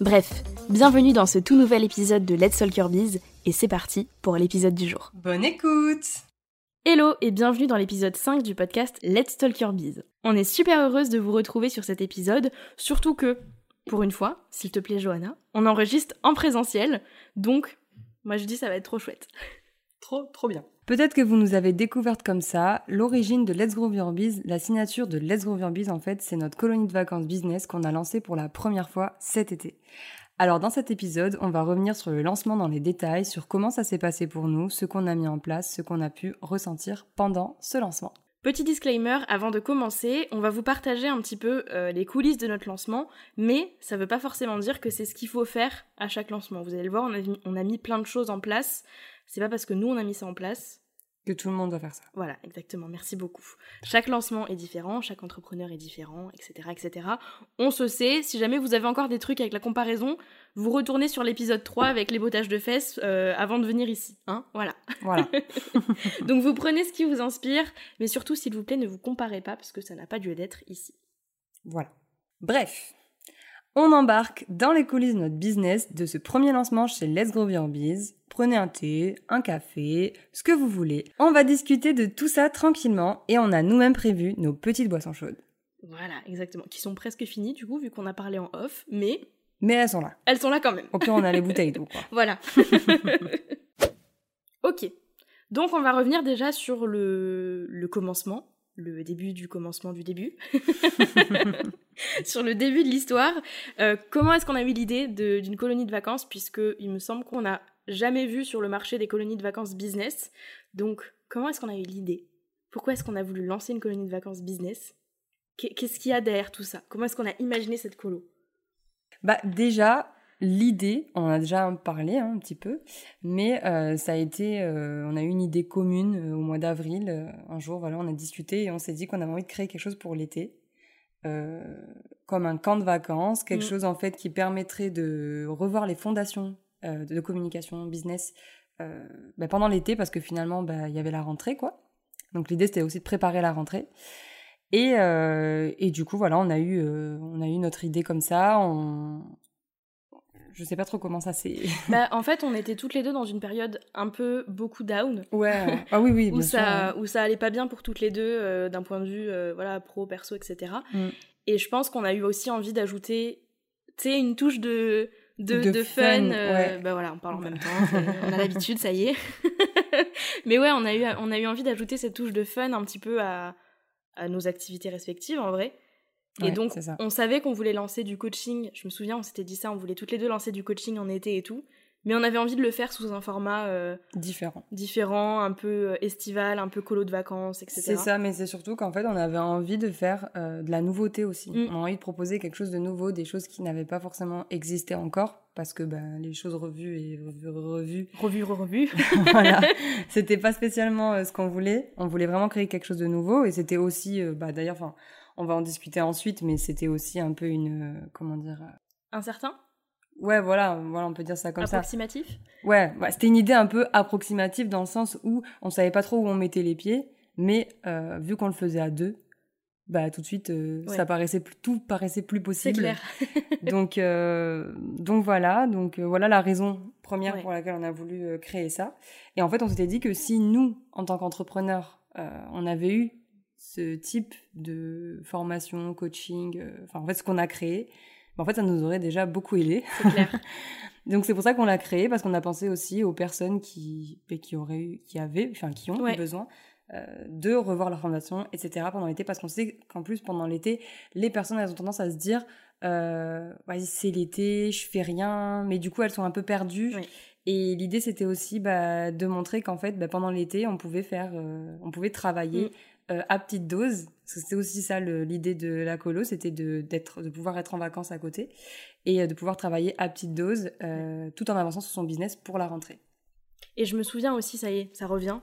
Bref, bienvenue dans ce tout nouvel épisode de Let's Talk Your Biz et c'est parti pour l'épisode du jour. Bonne écoute Hello et bienvenue dans l'épisode 5 du podcast Let's Talk Your Biz. On est super heureuse de vous retrouver sur cet épisode, surtout que, pour une fois, s'il te plaît Johanna, on enregistre en présentiel, donc moi je dis ça va être trop chouette. trop, trop bien. Peut-être que vous nous avez découvertes comme ça. L'origine de Let's Grow Your Biz, la signature de Let's Grow Your Biz, en fait, c'est notre colonie de vacances business qu'on a lancée pour la première fois cet été. Alors dans cet épisode, on va revenir sur le lancement dans les détails, sur comment ça s'est passé pour nous, ce qu'on a mis en place, ce qu'on a pu ressentir pendant ce lancement. Petit disclaimer, avant de commencer, on va vous partager un petit peu euh, les coulisses de notre lancement, mais ça ne veut pas forcément dire que c'est ce qu'il faut faire à chaque lancement. Vous allez le voir, on a, on a mis plein de choses en place. C'est pas parce que nous on a mis ça en place que tout le monde doit faire ça. Voilà, exactement. Merci beaucoup. Chaque lancement est différent, chaque entrepreneur est différent, etc., etc. On se sait. Si jamais vous avez encore des trucs avec la comparaison, vous retournez sur l'épisode 3 avec les bottages de fesses euh, avant de venir ici. Hein voilà. Voilà. Donc vous prenez ce qui vous inspire, mais surtout, s'il vous plaît, ne vous comparez pas parce que ça n'a pas lieu d'être ici. Voilà. Bref, on embarque dans les coulisses de notre business de ce premier lancement chez Let's Grow Your Biz. Prenez un thé, un café, ce que vous voulez. On va discuter de tout ça tranquillement et on a nous-mêmes prévu nos petites boissons chaudes. Voilà, exactement. Qui sont presque finies du coup, vu qu'on a parlé en off, mais. Mais elles sont là. Elles sont là quand même. Au pire, on a les bouteilles d'eau, quoi. voilà. ok. Donc, on va revenir déjà sur le, le commencement le début du commencement du début, sur le début de l'histoire. Euh, comment est-ce qu'on a eu l'idée d'une colonie de vacances, puisque il me semble qu'on n'a jamais vu sur le marché des colonies de vacances business. Donc, comment est-ce qu'on a eu l'idée? Pourquoi est-ce qu'on a voulu lancer une colonie de vacances business? Qu'est-ce qu'il y a derrière tout ça? Comment est-ce qu'on a imaginé cette colo? Bah déjà, L'idée, on en a déjà parlé hein, un petit peu, mais euh, ça a été, euh, on a eu une idée commune euh, au mois d'avril. un jour, voilà, on a discuté et on s'est dit qu'on avait envie de créer quelque chose pour l'été, comme un camp de vacances, quelque mm. chose en fait qui permettrait de revoir les fondations de communication business bah, pendant l'été, parce que finalement, bah, il y avait la rentrée, quoi. Donc l'idée, c'était aussi de préparer la rentrée. Et, et, du coup, voilà, on a eu, on a eu notre idée comme ça. On, je sais pas trop comment ça s'est. bah, en fait, on était toutes les deux dans une période un peu beaucoup down. Ouais. Ah oui, oui. où ça, où ça allait pas bien pour toutes les deux euh, d'un point de vue, euh, voilà, pro, perso, etc. Mm. Et je pense qu'on a eu aussi envie d'ajouter, tu sais, une touche de de, fun. Euh, bah voilà, on parle en même temps. on a l'habitude, ça y est. Mais ouais, on a eu, on a eu envie d'ajouter cette touche de fun un petit peu à, à nos activités respectives, en vrai et donc, on savait qu'on voulait lancer du coaching. Je me souviens, on s'était dit ça, on voulait toutes les deux lancer du coaching en été et tout. Mais on avait envie de le faire sous un format euh, différent. Différent, un peu euh, estival, un peu colo de vacances, etc. C'est ça, mais c'est surtout qu'en fait, on avait envie de faire euh, de la nouveauté aussi. Mm. On a envie de proposer quelque chose de nouveau, des choses qui n'avaient pas forcément existé encore, parce que ben, les choses revues et revues, revues. Revues, revues. voilà. C'était pas spécialement ce qu'on voulait. On voulait vraiment créer quelque chose de nouveau, et c'était aussi, bah, d'ailleurs, enfin on va en discuter ensuite, mais c'était aussi un peu une, euh, comment dire euh, Incertain Ouais, voilà, voilà, on peut dire ça comme ça. Approximatif? Ouais, c'était une idée un peu approximative dans le sens où on savait pas trop où on mettait les pieds, mais euh, vu qu'on le faisait à deux, bah tout de suite ça paraissait tout paraissait plus possible. C'est clair. donc donc voilà, donc voilà la raison première pour laquelle on a voulu créer ça. Et en fait, on s'était dit que si nous en tant qu'entrepreneurs, on avait eu ce type de formation, coaching, euh, enfin en fait ce qu'on a créé, en fait, ça nous aurait déjà beaucoup aidé. Donc c'est pour ça qu'on l'a créé parce qu'on a pensé aussi aux personnes qui ben, qui auraient qui avaient enfin qui ont besoin euh, de revoir leur formation etc pendant l'été parce qu'on sait qu'en plus pendant l'été les personnes elles ont tendance à se dire euh, c'est l'été je fais rien mais du coup elles sont un peu perdues et l'idée c'était aussi bah, de montrer qu'en fait bah, pendant l'été on pouvait faire euh, on pouvait travailler mm. Euh, à petite dose. C'était aussi ça l'idée de la colo, c'était de, d'être, de pouvoir être en vacances à côté et euh, de pouvoir travailler à petite dose euh, tout en avançant sur son business pour la rentrée. Et je me souviens aussi, ça y est, ça revient.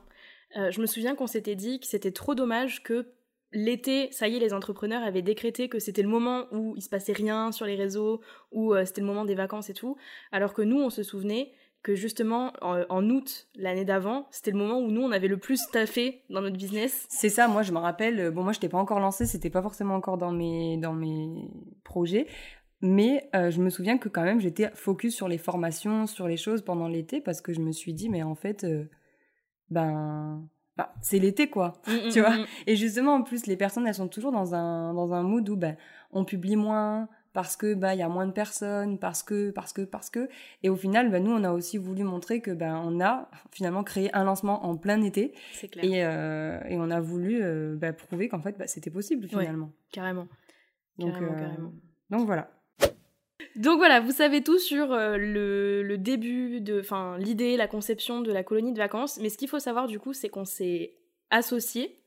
je me souviens qu'on s'était dit que c'était trop dommage que l'été, ça y est, les entrepreneurs avaient décrété que c'était le moment où il se passait rien sur les réseaux, où c'était le moment des vacances et tout, alors que nous, on se souvenait que justement en, août l'année d'avant, c'était le moment où nous on avait le plus taffé dans notre business. C'est ça, moi je me rappelle, euh, bon moi je n'étais pas encore lancée, c'était pas forcément encore dans mes dans mes projets, mais euh, je me souviens que quand même j'étais focus sur les formations, sur les choses pendant l'été parce que je me suis dit mais en fait euh, ben c'est l'été quoi, mmh, tu mmh, vois. Mmh. Et justement en plus les personnes elles sont toujours dans un dans un mood où ben on publie moins, parce que bah il y a moins de personnes, parce que parce que parce que et au final bah, nous on a aussi voulu montrer que ben on a finalement créé un lancement en plein été clair. Et, euh, et on a voulu euh, bah, prouver qu'en fait bah, c'était possible finalement. carrément. Donc carrément, euh, carrément. donc voilà. Donc voilà, vous savez tout sur le, le, début de, enfin l'idée, la conception de la colonie de vacances. Mais ce qu'il faut savoir du coup, c'est qu'on s'est associés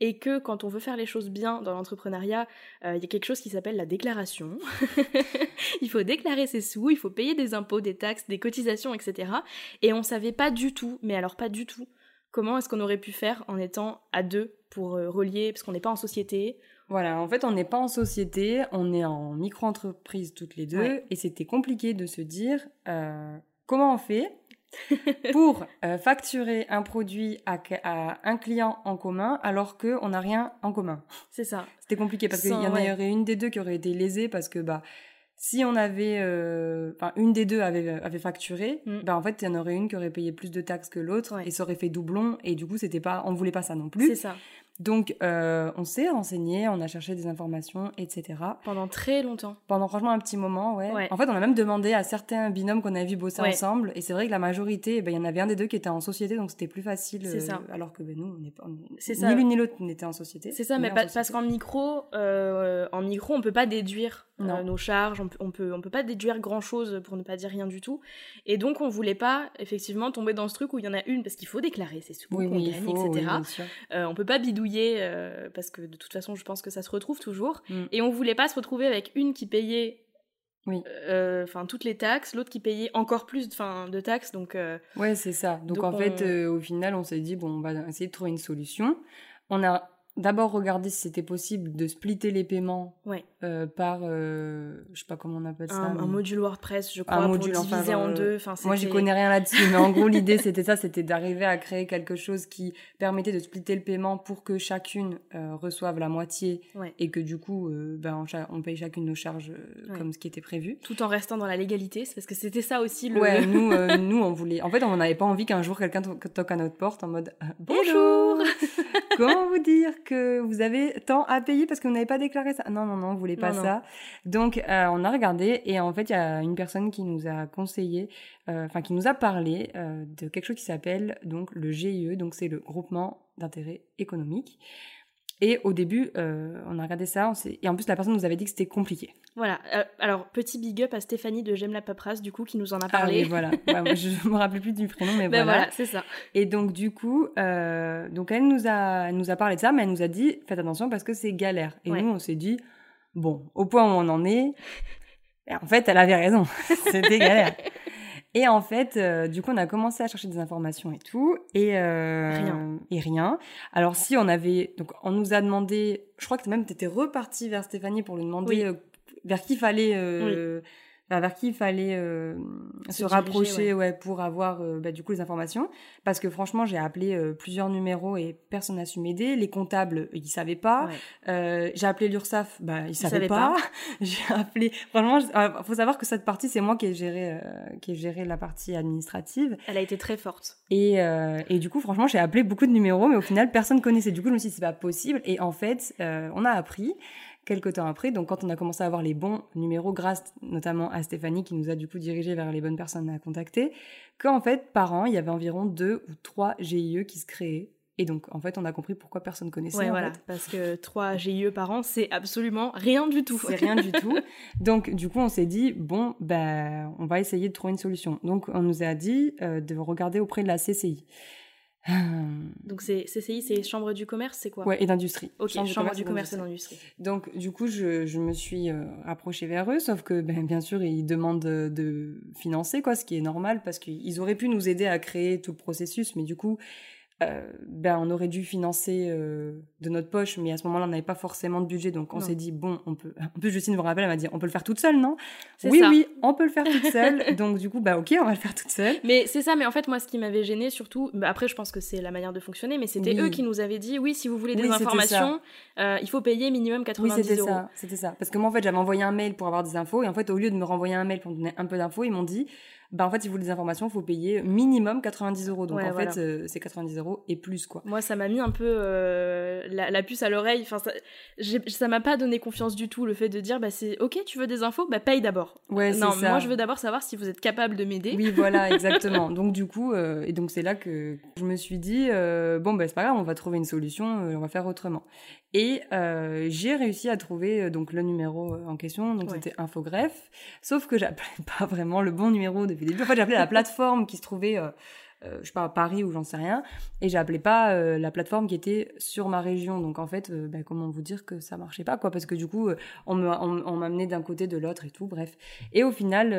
et que quand on veut faire les choses bien dans l'entrepreneuriat, euh, il y a quelque chose qui s'appelle la déclaration. il faut déclarer ses sous, il faut payer des impôts, des taxes, des cotisations, etc. Et on savait pas du tout, mais alors pas du tout, comment est-ce qu'on aurait pu faire en étant à deux pour euh, relier, parce qu'on n'est pas en société. Voilà, en fait, on n'est pas en société, on est en micro-entreprise toutes les deux, et c'était compliqué de se dire euh, comment on fait pour euh, facturer un produit à, un client en commun alors qu'on n'a rien en commun. C'est ça. C'était compliqué parce qu'il y en aurait une des deux qui aurait été lésée parce que bah si on avait, euh, enfin une des deux avait, avait facturé, mm. bah en fait il y en aurait une qui aurait payé plus de taxes que l'autre et ça aurait fait doublon et du coup c'était pas, on voulait pas ça non plus. C'est ça. Donc, euh, on s'est renseigné, on a cherché des informations, etc. Pendant très longtemps. Pendant franchement un petit moment, ouais. En fait, on a même demandé à certains binômes qu'on avait vu bosser ensemble. Et c'est vrai que la majorité, ben, il y en avait un des deux qui était en société, donc c'était plus facile. C'est ça. Euh, alors que ben, nous, on n'est pas. Ni l'une ni l'autre n'était en société. C'est ça, mais parce qu'en micro, euh, en micro, on peut pas déduire nos charges, on, on, peut, on peut pas déduire grand chose pour ne pas dire rien du tout. Et donc, on voulait pas effectivement tomber dans ce truc où il y en a une parce qu'il faut déclarer ses sous, oui, gagne, etc. on peut pas bidouiller euh, parce que de toute façon, je pense que ça se retrouve toujours. Mm. Et on voulait pas se retrouver avec une qui payait oui. Euh, enfin toutes les taxes, l'autre qui payait encore plus de taxes. Donc, euh, ouais, c'est ça. Donc, en fait, au final, on s'est dit, bon, on va essayer de trouver une solution. On a d'abord regarder si c'était possible de splitter les paiements euh, par, euh, je sais pas comment on appelle ça. Un, module WordPress, je crois, un module, pour diviser en deux. Enfin, moi, j'y connais rien là-dessus, mais en gros, l'idée, c'était ça, c'était d'arriver à créer quelque chose qui permettait de splitter le paiement pour que chacune euh, reçoive la moitié et que du coup, ben, on, paye chacune nos charges comme ce qui était prévu. Tout en restant dans la légalité, parce que c'était ça aussi le... Ouais, nous, nous, on voulait... En fait, on n'avait pas envie qu'un jour quelqu'un toque à notre porte en mode « Bonjour Comment vous dire que vous avez tant à payer parce que vous n'avez pas déclaré ça? Non, non, non, vous voulez pas ça. Donc, euh, on a regardé et en fait, il y a une personne qui nous a conseillé, euh, enfin, qui nous a parlé euh, de quelque chose qui s'appelle donc le GIE, donc c'est le groupement d'intérêt économique. Et au début, euh, on a regardé ça, et en plus la personne nous avait dit que c'était compliqué. Voilà. Euh, alors petit big up à Stéphanie de J'aime la paperasse du coup qui nous en a parlé. Ah voilà. je me rappelle plus du prénom, mais ben voilà. voilà c'est ça. Et donc du coup, euh, donc elle nous a, nous a parlé de ça, mais elle nous a dit faites attention parce que c'est galère. Et nous on s'est dit bon, au point où on en est, en fait elle avait raison, c'était galère. Et en fait, euh, du coup, on a commencé à chercher des informations et tout, et euh, rien. Et rien. Alors si on avait, donc on nous a demandé, je crois que même tu étais reparti vers Stéphanie pour lui demander euh, vers qui fallait vers qui il fallait euh, se, rapprocher ouais. pour avoir euh, bah, du coup les informations. Parce que franchement j'ai appelé euh, plusieurs numéros et personne n'a su m'aider. Les comptables ils savaient pas. J'ai appelé l'URSSAF bah ils, savaient, pas, j'ai appelé franchement faut savoir que cette partie c'est moi qui ai géré qui ai géré la partie administrative. Elle a été très forte. Et et du coup franchement j'ai appelé beaucoup de numéros mais au final personne connaissait. Du coup je me suis dit c'est pas possible. Et en fait on a appris quelques temps après, donc quand on a commencé à avoir les bons numéros, grâce notamment à Stéphanie qui nous a du coup dirigé vers les bonnes personnes à contacter, qu'en fait, par an, il y avait environ deux ou trois GIE qui se créaient. Et donc, en fait, on a compris pourquoi personne connaissait. Ouais, voilà, parce que trois GIE par an, c'est absolument rien du tout. C'est rien du tout. Donc, du coup, on s'est dit, bon, ben, on va essayer de trouver une solution. Donc, on nous a dit euh, de regarder auprès de la CCI. Donc c'est CCI, c'est Chambre du commerce, c'est quoi? Ouais, et d'industrie. Ok, Chambre, du commerce, et d'industrie. Donc du coup, je, je me suis euh, approchée vers eux, sauf que ben, bien sûr, ils demandent de, de, financer, quoi, ce qui est normal, parce qu'ils auraient pu nous aider à créer tout le processus, mais du coup, euh, ben on aurait dû financer euh, de notre poche, mais à ce moment-là, on n'avait pas forcément de budget, donc on s'est dit bon, on peut. En plus, Justine me rappelle, elle m'a dit, on peut le faire toute seule, non? Oui, oui, on peut le faire toute seule. donc du coup, bah ok, on va le faire toute seule. Mais c'est ça. Mais en fait, moi, ce qui m'avait gêné surtout, bah, après, je pense que c'est la manière de fonctionner, mais c'était eux qui nous avaient dit, oui, si vous voulez des informations, euh, il faut payer minimum 90 oui, c'était euros. ça, c'était ça. Parce que moi, en fait, j'avais envoyé un mail pour avoir des infos, et en fait, au lieu de me renvoyer un mail pour me donner un peu d'infos, ils m'ont dit bah en fait, si vous voulez des informations, il faut payer minimum 90 euros. Donc en fait, euh, c'est 90 euros et plus quoi. Moi, ça m'a mis un peu euh, la, puce à l'oreille. Enfin, ça m'a pas donné confiance du tout le fait de dire bah c'est ok, tu veux des infos, bah paye d'abord. Ouais, non, ça. moi je veux d'abord savoir si vous êtes capable de m'aider. Oui, voilà, exactement. donc du coup, euh, et donc c'est là que je me suis dit bon bah c'est pas grave, on va trouver une solution, on va faire autrement. Et j'ai réussi à trouver donc le numéro en question, donc c'était Infogreffe. Sauf que j'appelais pas vraiment le bon numéro depuis le début. En fait, j'appelais la plateforme qui se trouvait, euh, je sais pas, à Paris ou j'en sais rien, et j'appelais pas la plateforme qui était sur ma région. Donc en fait, bah, comment vous dire que ça marchait pas quoi Parce que du coup, on m'amenait d'un côté de l'autre et tout. Bref. Et au final,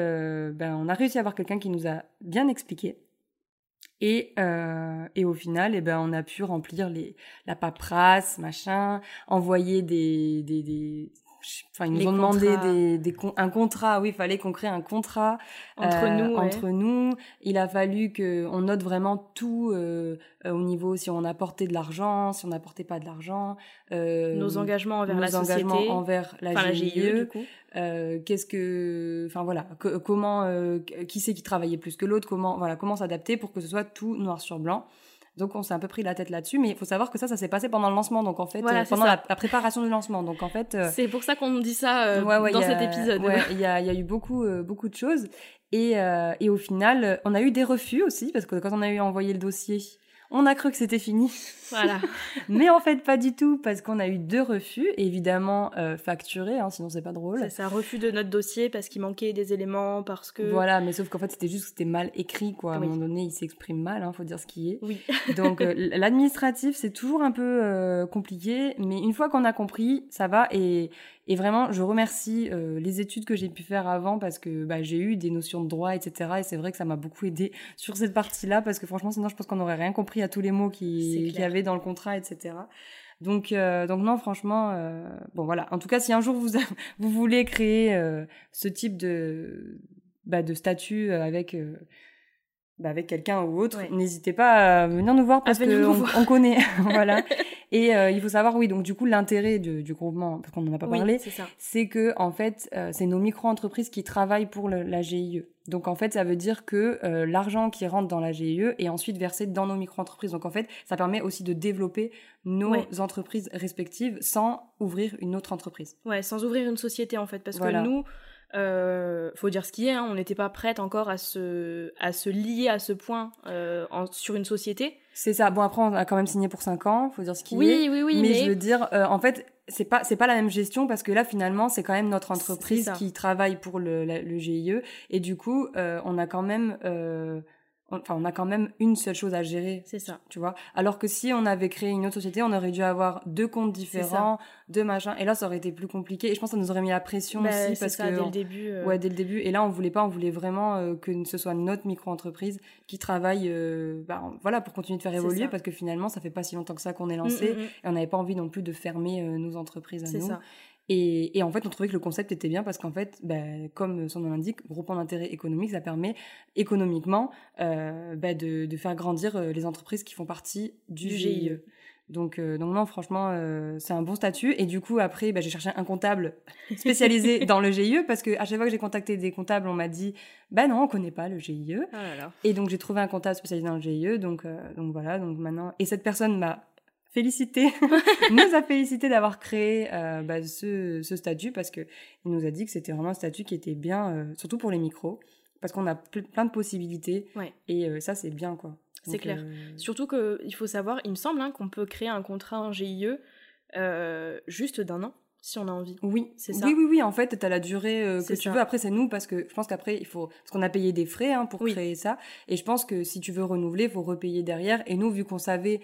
ben on a réussi à avoir quelqu'un qui nous a bien expliqué et, euh, et au final, eh ben, on a pu remplir les, la paperasse, machin, envoyer des, des Enfin, ils nous ont demandé des, des, un contrat. Oui, il fallait qu'on crée un contrat entre euh, nous. Entre nous, il a fallu que on note vraiment tout euh, euh, au niveau si on apportait de l'argent, si on n'apportait pas de l'argent, euh, nos engagements envers la engagements société, envers la enfin, GIE, la GIE du coup. Euh, qu'est-ce que, enfin voilà, comment, euh, qui c'est qui travaillait plus que l'autre, comment, voilà, comment s'adapter pour que ce soit tout noir sur blanc. Donc on s'est un peu pris la tête là-dessus, mais il faut savoir que ça, ça s'est passé pendant le lancement, donc en fait, voilà, pendant la, préparation du lancement. Donc en fait, c'est pour ça qu'on dit ça dans cet épisode. il y a, y a eu beaucoup, beaucoup de choses, et, et au final, on a eu des refus aussi parce que quand on a eu envoyé le dossier on a cru que c'était fini. Voilà. Mais en fait, pas du tout, parce qu'on a eu deux refus, évidemment euh, facturés, hein, sinon c'est pas drôle. C'est un refus de notre dossier parce qu'il manquait des éléments, parce que. Voilà, mais sauf qu'en fait, c'était juste que c'était mal écrit, quoi. À un moment donné, il s'exprime mal, hein, faut dire ce qui est. Oui. Donc, euh, l'administratif, c'est toujours un peu euh, compliqué, mais une fois qu'on a compris, ça va. Et, et vraiment, je remercie euh, les études que j'ai pu faire avant parce que bah, j'ai eu des notions de droit, etc. Et c'est vrai que ça m'a beaucoup aidé sur cette partie-là parce que franchement, sinon, je pense qu'on n'aurait rien compris à tous les mots qu'il y avait dans le contrat, etc. Donc, euh, donc non, franchement, euh, bon voilà. En tout cas, si un jour vous vous voulez créer ce type de bah, de statut avec bah, avec quelqu'un ou autre, n'hésitez pas à venir nous voir parce qu'on on connaît, voilà. Et euh, il faut savoir, oui, donc du coup, l'intérêt du groupement, parce qu'on n'en a pas parlé, c'est que en fait, euh, c'est nos micro-entreprises qui travaillent pour le, la GIE. Donc en fait, ça veut dire que euh, l'argent qui rentre dans la GIE est ensuite versé dans nos micro-entreprises. Donc en fait, ça permet aussi de développer nos entreprises respectives sans ouvrir une autre entreprise. Ouais, sans ouvrir une société en fait, parce que nous, euh, faut dire ce qui est, hein, on n'était pas prête encore à se, à se lier à ce point euh, en, sur une société. C'est ça. Bon après on a quand même signé pour 5 ans, faut dire ce qui oui, est. Oui, oui, mais, mais je veux dire, euh, en fait, c'est pas c'est pas la même gestion parce que là finalement c'est quand même notre entreprise qui travaille pour le, le GIE et du coup euh, on a quand même euh, enfin on a quand même une seule chose à gérer c'est ça. tu vois. Alors que si on avait créé une autre société on aurait dû avoir deux comptes différents deux machins. Et là ça aurait été plus compliqué. Et je pense que ça nous aurait mis la pression bah, aussi parce ça, que dès le début euh. ouais dès le début. Et là on voulait pas on voulait vraiment euh, que ce soit notre micro entreprise qui travaille euh, bah, voilà pour continuer de faire évoluer parce que finalement ça fait pas si longtemps que ça qu'on est mm, lancé mm, mm. et on n'avait pas envie non plus de fermer nos entreprises à nous. ça. Et, et, en fait, on trouvait que le concept était bien parce qu'en fait, bah, comme son nom l'indique, groupement d'intérêt économique, ça permet économiquement euh, bah, de, de, faire grandir euh, les entreprises qui font partie du, GIE. Donc, euh, donc non, franchement, euh, c'est un bon statut. Et du coup, après, bah, j'ai cherché un comptable spécialisé dans le GIE parce que à chaque fois que j'ai contacté des comptables, on m'a dit, bah non, on connaît pas le GIE. Oh et donc j'ai trouvé un comptable spécialisé dans le GIE. Donc, euh, donc voilà. Donc maintenant, et cette personne m'a félicité, nous a félicité d'avoir créé euh, bah, ce, ce, statut parce que il nous a dit que c'était vraiment un statut qui était bien, euh, surtout pour les micros, parce qu'on a plein de possibilités et euh, ça c'est bien quoi. C'est clair. Surtout qu'il faut savoir, il me semble hein, qu'on peut créer un contrat en GIE juste d'un an si on a envie. Oui, c'est ça. Oui, oui, oui. En fait, tu as la durée que tu veux. Après, c'est nous parce que je pense qu'après, il faut. Parce qu'on a payé des frais hein, pour créer ça. Et je pense que si tu veux renouveler, il faut repayer derrière. Et nous, vu qu'on savait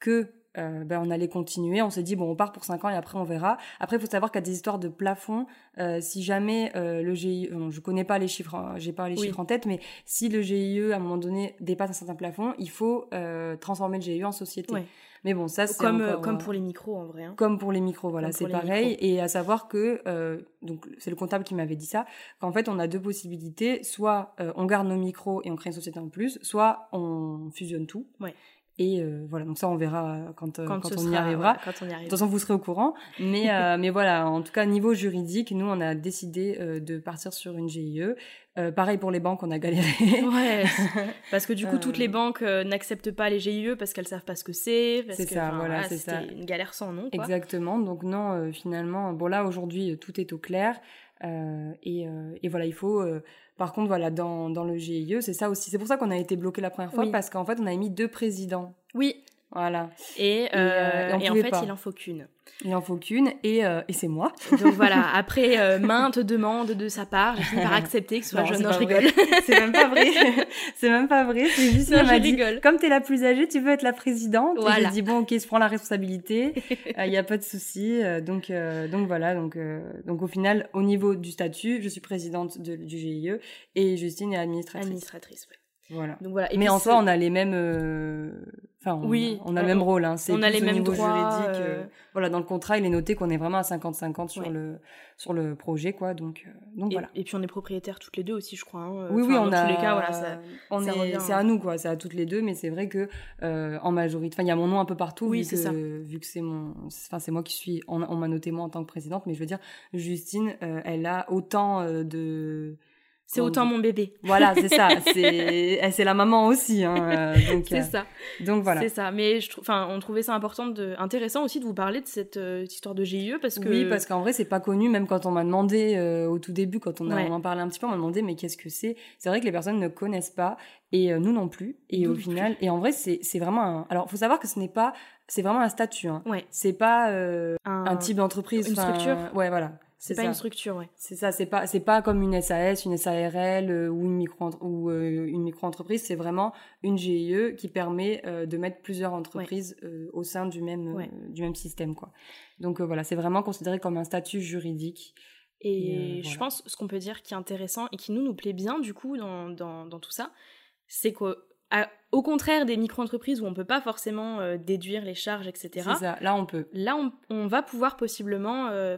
que euh, ben, on allait continuer. On s'est dit, bon, on part pour 5 ans et après on verra. Après, il faut savoir qu'il y a des histoires de plafond. Euh, si jamais euh, le GIE, je connais pas les chiffres, hein, j'ai pas les chiffres en tête, mais si le GIE, à un moment donné, dépasse un certain plafond, il faut transformer le GIE en société. Mais bon, ça c'est comme comme pour les micros en vrai. Hein. Comme pour les micros, voilà, c'est pareil. Et à savoir que donc c'est le comptable qui m'avait dit ça, qu'en fait on a deux possibilités, soit on garde nos micros et on crée une société en plus, soit on fusionne tout. Ouais. Et euh, voilà, donc ça on verra quand, euh, quand, on, y arrivera. quand on y arrivera. De toute façon, vous serez au courant. Mais, euh, mais voilà, en tout cas, niveau juridique, nous, on a décidé de partir sur une GIE. pareil pour les banques, on a galéré. Ouais, parce que du coup, toutes les banques n'acceptent pas les GIE parce qu'elles savent pas ce que c'est. C'est ça, voilà, c'est ça. une galère sans nom. Quoi. Exactement. Donc non, finalement, bon là, aujourd'hui, tout est au clair. Et, et, voilà, il faut par contre, voilà, dans, dans le GIE, c'est ça aussi. C'est pour ça qu'on a été bloqué la première fois, parce qu'en fait, on avait mis deux présidents. Oui. Voilà. Et, euh, en fait, il en faut qu'une. Il en faut qu'une, et, euh, et c'est moi. Donc voilà, après euh, maintes demandes de sa part, j'ai fini par accepter que ce soit jeune. Non, je rigole. c'est même pas vrai. c'est même pas vrai. C'est juste non, m'a dit, comme t'es la plus âgée, tu veux être la présidente. Voilà. Et j'ai dit, bon, ok, je prends la responsabilité. Il n'y a pas de souci. donc, donc voilà. Donc, donc au final, au niveau du statut, je suis présidente de, du GIE et Justine est administratrice. Administratrice, oui. Voilà. Donc voilà. Mais en soi, on a les mêmes. Euh, enfin, on, oui, on a le même rôle. Hein. On a les mêmes droits. Juridique, euh, euh. Voilà, dans le contrat, il est noté qu'on est vraiment à 50-50 sur le sur le projet, quoi. Donc, donc et, voilà. Et puis on est propriétaires toutes les deux aussi, je crois. Hein. Oui, oui, on dans a. tous les cas, voilà, ça, on est. C'est à nous, quoi. C'est à toutes les deux, mais c'est vrai que en majorité, enfin, il y a mon nom un peu partout. Oui, c'est ça. Vu que c'est mon, enfin, c'est moi qui suis. On, on m'a noté moi en tant que présidente, mais je veux dire, Justine, elle a autant de c'est autant mon bébé. Voilà, c'est ça. C'est, c'est la maman aussi. Hein, euh, c'est euh, ça. Donc voilà. C'est ça. Mais je enfin, on trouvait ça important, de, intéressant aussi de vous parler de cette, euh, histoire de GIE parce que. Oui, parce qu'en vrai, c'est pas connu. Même quand on m'a demandé au tout début, quand on, a, on en parlait un petit peu, on m'a demandé mais qu'est-ce que c'est? C'est vrai que les personnes ne connaissent pas et nous non plus. Et au final, et en vrai, c'est, c'est vraiment. Un... Alors, faut savoir que ce n'est pas. C'est vraiment un statut. Hein. Ouais. C'est pas un... type d'entreprise. Une structure. Ouais, voilà. C'est pas une structure, ouais. C'est ça, c'est pas c'est pas comme une SAS, une SARL euh, ou une micro ou euh, une micro entreprise, c'est vraiment une GIE qui permet euh, de mettre plusieurs entreprises au sein du même du même système quoi. Donc voilà, c'est vraiment considéré comme un statut juridique. Et, je pense ce qu'on peut dire qui est intéressant et qui nous nous plaît bien du coup dans dans, dans tout ça, c'est que au contraire des micro-entreprises où on peut pas forcément euh, déduire les charges, etc. C'est ça, là on peut. Là on, va pouvoir possiblement... Euh,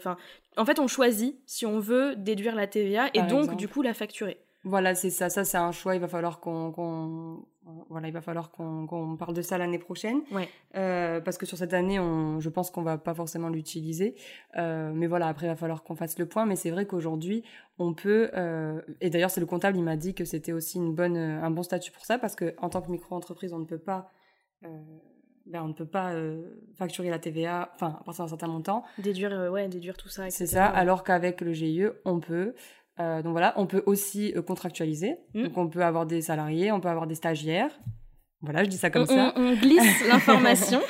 en fait on choisit si on veut déduire la TVA et donc du coup la facturer. Voilà, c'est ça. Ça, c'est un choix. Il va falloir qu'on, voilà, il va falloir qu'on, parle de ça l'année prochaine. Ouais. Euh, parce que sur cette année, on, je pense qu'on va pas forcément l'utiliser. Euh, mais voilà, après, il va falloir qu'on fasse le point. Mais c'est vrai qu'aujourd'hui, on peut. Euh, et d'ailleurs, c'est le comptable, il m'a dit que c'était aussi une bonne, un bon statut pour ça, parce que en tant que micro-entreprise, on ne peut pas. Ben, on ne peut pas facturer la TVA, enfin, à partir d'un certain montant. Déduire, ouais, déduire tout ça, C'est ça, alors qu'avec le GIE, on peut. Euh, donc voilà, on peut aussi euh, contractualiser. Hmm. Donc on peut avoir des salariés, on peut avoir des stagiaires. Voilà, je dis ça comme ça. On, glisse l'information.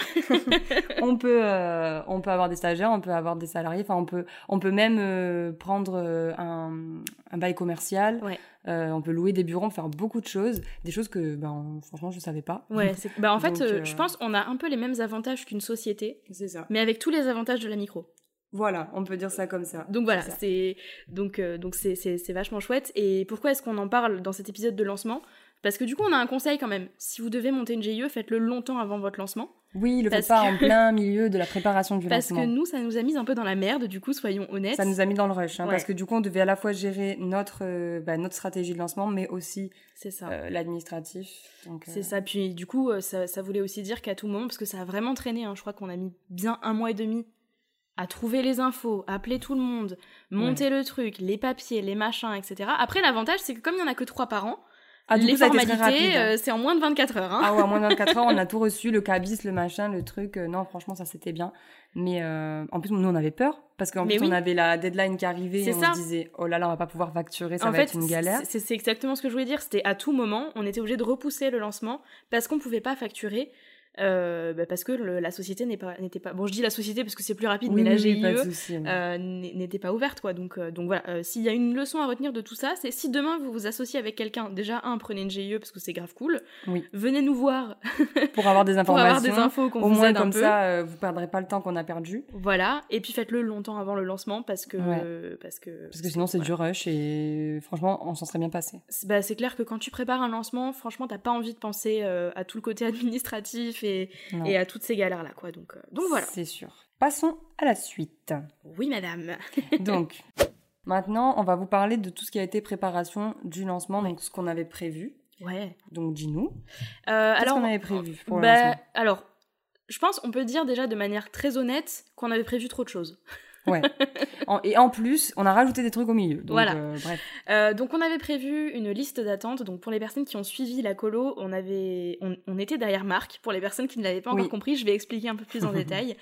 on peut, euh, on peut avoir des stagiaires, on peut avoir des salariés. Enfin, on peut, on peut même prendre un, un, bail commercial. Ouais. on peut louer des bureaux, faire beaucoup de choses, des choses que, ben, franchement, je savais pas. Ouais, bah, en fait, je pense on a un peu les mêmes avantages qu'une société. C'est ça. Mais avec tous les avantages de la micro. Voilà, on peut dire ça comme ça. Donc voilà, c'est donc euh, donc c'est vachement chouette. Et pourquoi est-ce qu'on en parle dans cet épisode de lancement? Parce que du coup, on a un conseil quand même. Si vous devez monter une GIE, faites-le longtemps avant votre lancement. Oui, le faites pas en plein milieu de la préparation du lancement. Parce que nous, ça nous a mis un peu dans la merde. Du coup, soyons honnêtes. Ça nous a mis dans le rush, hein, parce que du coup, on devait à la fois gérer notre euh, bah, notre stratégie de lancement, mais aussi c'est ça euh, l'administratif. C'est ça. Puis du coup, ça, ça voulait aussi dire qu'à tout moment, parce que ça a vraiment traîné. Hein, je crois qu'on a mis bien un mois et demi à trouver les infos, appeler tout le monde, monter le truc, les papiers, les machins, etc. Après, l'avantage, c'est que comme il n'y en a que trois par an, Ah, les formalités, hein. c'est en moins de 24 heures. Hein. Ah ouais, en moins de 24 heures, on a tout reçu, le cabis, le machin, le truc. non, franchement, ça c'était bien. Mais en plus, nous, on avait peur parce qu'en plus, on avait la deadline qui arrivait et on se disait, oh là là, on va pas pouvoir facturer, ça va être une galère. C'est exactement ce que je voulais dire. C'était à tout moment, on était obligé de repousser le lancement parce qu'on pouvait pas facturer. Euh, bah, parce que la société n'était pas, bon je dis la société parce que c'est plus rapide mais la GIE euh, n'était pas ouverte quoi. Donc euh, donc voilà. S'il y a une leçon à retenir de tout ça c'est si demain vous vous associez avec quelqu'un déjà un prenez une GIE parce que c'est grave cool. Venez nous voir. Pour avoir des informations pour avoir des infos qu'on au moins comme ça vous perdrez pas le temps qu'on a perdu. Voilà. Et puis faites-le longtemps avant le lancement parce que parce que parce que sinon c'est du rush et franchement on s'en serait bien passé. Bah, c'est clair que quand tu prépares un lancement franchement t'as pas envie de penser à tout le côté administratif et, à toutes ces galères-là, quoi. Donc, euh, donc voilà. C'est sûr. Passons à la suite. Oui, madame. donc, maintenant, on va vous parler de tout ce qui a été préparation du lancement, donc ce qu'on avait prévu. Ouais. Donc, dis-nous. Euh, Qu'est-ce qu'on avait prévu pour le bah, lancement? Alors, je pense, on peut dire déjà de manière très honnête qu'on avait prévu trop de choses. Ouais. et en plus, on a rajouté des trucs au milieu. Donc, voilà. Euh, bref. Euh, donc on avait prévu une liste d'attente. Donc pour les personnes qui ont suivi la colo, on avait, on, était derrière Marc. Pour les personnes qui ne l'avaient pas encore compris, je vais expliquer un peu plus en détail.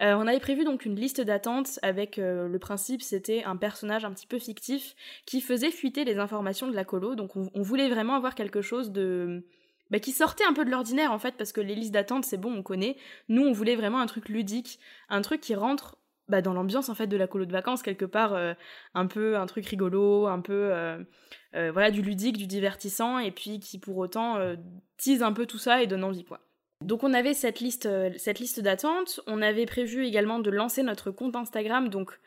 Euh, on avait prévu donc une liste d'attente avec le principe, c'était un personnage un petit peu fictif qui faisait fuiter les informations de la colo. Donc on, voulait vraiment avoir quelque chose de bah, qui sortait un peu de l'ordinaire en fait parce que les listes d'attente c'est bon on connaît nous on voulait vraiment un truc ludique un truc qui rentre bah, dans l'ambiance en fait de la colo de vacances quelque part euh, un peu un truc rigolo un peu euh, euh, voilà du ludique du divertissant et puis qui pour autant tease un peu tout ça et donne envie quoi donc on avait cette liste cette liste d'attente on avait prévu également de lancer notre compte Instagram donc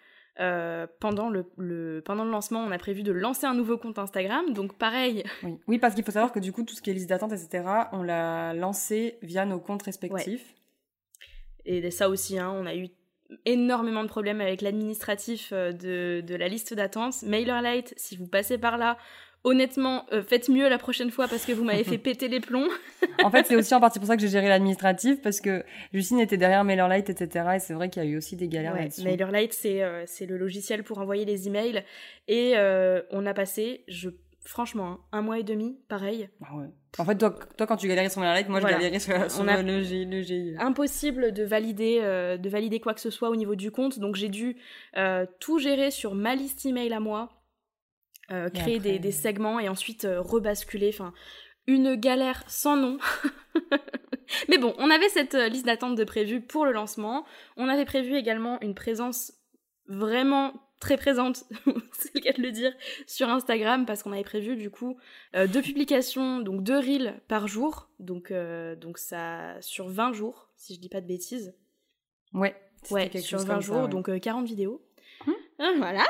pendant le, pendant le lancement, on a prévu de lancer un nouveau compte Instagram. Donc pareil. Oui, oui parce qu'il faut savoir que du coup, tout ce qui est liste d'attente, etc., on l'a lancé via nos comptes respectifs. Et ça aussi, hein, on a eu énormément de problèmes avec l'administratif euh, de, de, la liste d'attente. MailerLite, si vous passez par là, honnêtement, euh, faites mieux la prochaine fois parce que vous m'avez fait péter les plombs. en fait, c'est aussi en partie pour ça que j'ai géré l'administratif parce que Justine était derrière MailerLite, etc. Et c'est vrai qu'il y a eu aussi des galères là-dessus. MailerLite, c'est euh, c'est le logiciel pour envoyer les emails. Et on a passé, je franchement, hein, un mois et demi, pareil. Ah ouais. En fait, toi, toi, quand tu galérais sur MailerLite, moi, je galérais sur, le, GI, Impossible de valider, euh, de valider quoi que ce soit au niveau du compte. Donc, j'ai dû euh, tout gérer sur ma liste email à moi, euh, créer des, des, segments et ensuite rebasculer. Enfin, une galère sans nom. Mais bon, on avait cette liste d'attente de prévu pour le lancement. On avait prévu également une présence vraiment très présente, c'est le cas de le dire, sur Instagram parce qu'on avait prévu du coup euh, deux publications, donc deux reels par jour, donc, euh, donc ça sur 20 jours, si je dis pas de bêtises. Ouais, ouais sur 20 jours, donc 40 euh, vidéos. Hum. Ah, voilà.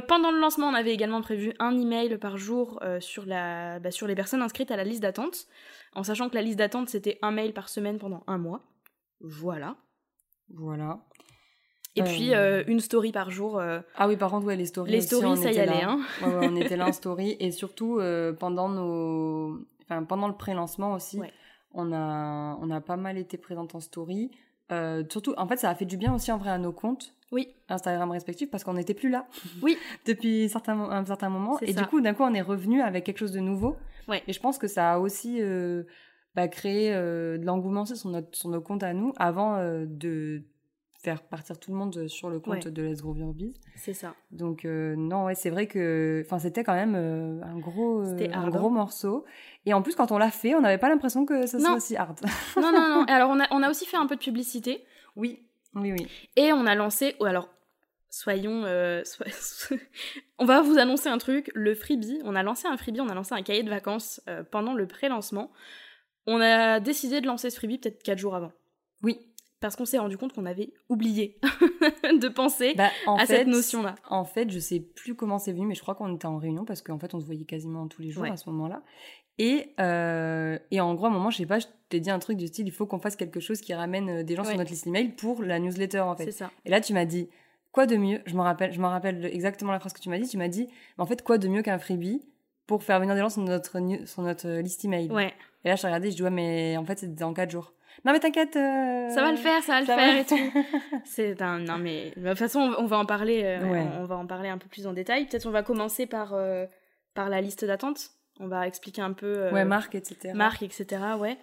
pendant le lancement, on avait également prévu un email par jour sur, la, bah, sur les personnes inscrites à la liste d'attente, en sachant que la liste d'attente c'était un mail par semaine pendant un mois. Voilà. Voilà. Et puis euh, une story par jour. Euh. Ah oui, par contre, ouais, les stories. Les stories, ça y allait, hein. ouais, ouais, on était là en story et surtout euh, pendant nos, enfin pendant le pré-lancement aussi, on a on a pas mal été présente en story. surtout, en fait, ça a fait du bien aussi en vrai à nos comptes. Oui. Instagram respectifs parce qu'on n'était plus là. Oui. depuis certains, un certain moment. Et du coup, d'un coup, on est revenu avec quelque chose de nouveau. Ouais. Et je pense que ça a aussi bah, créé de l'engouement sur, notre, sur nos comptes à nous avant de faire partir tout le monde sur le compte de Let's Grow. C'est ça. Donc euh, non, ouais, c'est vrai que enfin c'était quand même euh, un gros euh, un gros morceau et en plus quand on l'a fait, on n'avait pas l'impression que ça soit aussi hard. non non non. Alors on a on a aussi fait un peu de publicité. Oui. Oui oui. Et on a lancé oh, alors soyons on va vous annoncer un truc, le freebie, on a lancé un freebie, on a lancé un cahier de vacances pendant le pré-lancement. On a décidé de lancer ce freebie peut-être quatre jours avant. Oui, parce qu'on s'est rendu compte qu'on avait oublié de penser bah, à cette notion-là. En fait, je sais plus comment c'est venu, mais je crois qu'on était en réunion parce qu'en fait, on se voyait quasiment tous les jours à ce moment-là. Et, euh, et en gros, à un moment, je sais pas, je t'ai dit un truc du style, il faut qu'on fasse quelque chose qui ramène euh, des gens sur notre liste email pour la newsletter, en fait. C'est ça. Et là, tu m'as dit, quoi de mieux Je me rappelle, je me rappelle exactement la phrase que tu m'as dit. Tu m'as dit, en fait, quoi de mieux qu'un freebie pour faire venir des gens sur notre, sur notre liste email? Ouais. Et là, je t'ai regardé, je dis, ouais, mais en fait, c'est dans 4 jours non mais t'inquiète euh, ça va le faire ça va le faire et tout c'est un non mais de toute façon on va en parler euh, on, va en parler un peu plus en détail peut-être on va commencer par euh, par la liste d'attente. On va expliquer un peu. ouais, marque, etc. Marque, etc. Ouais.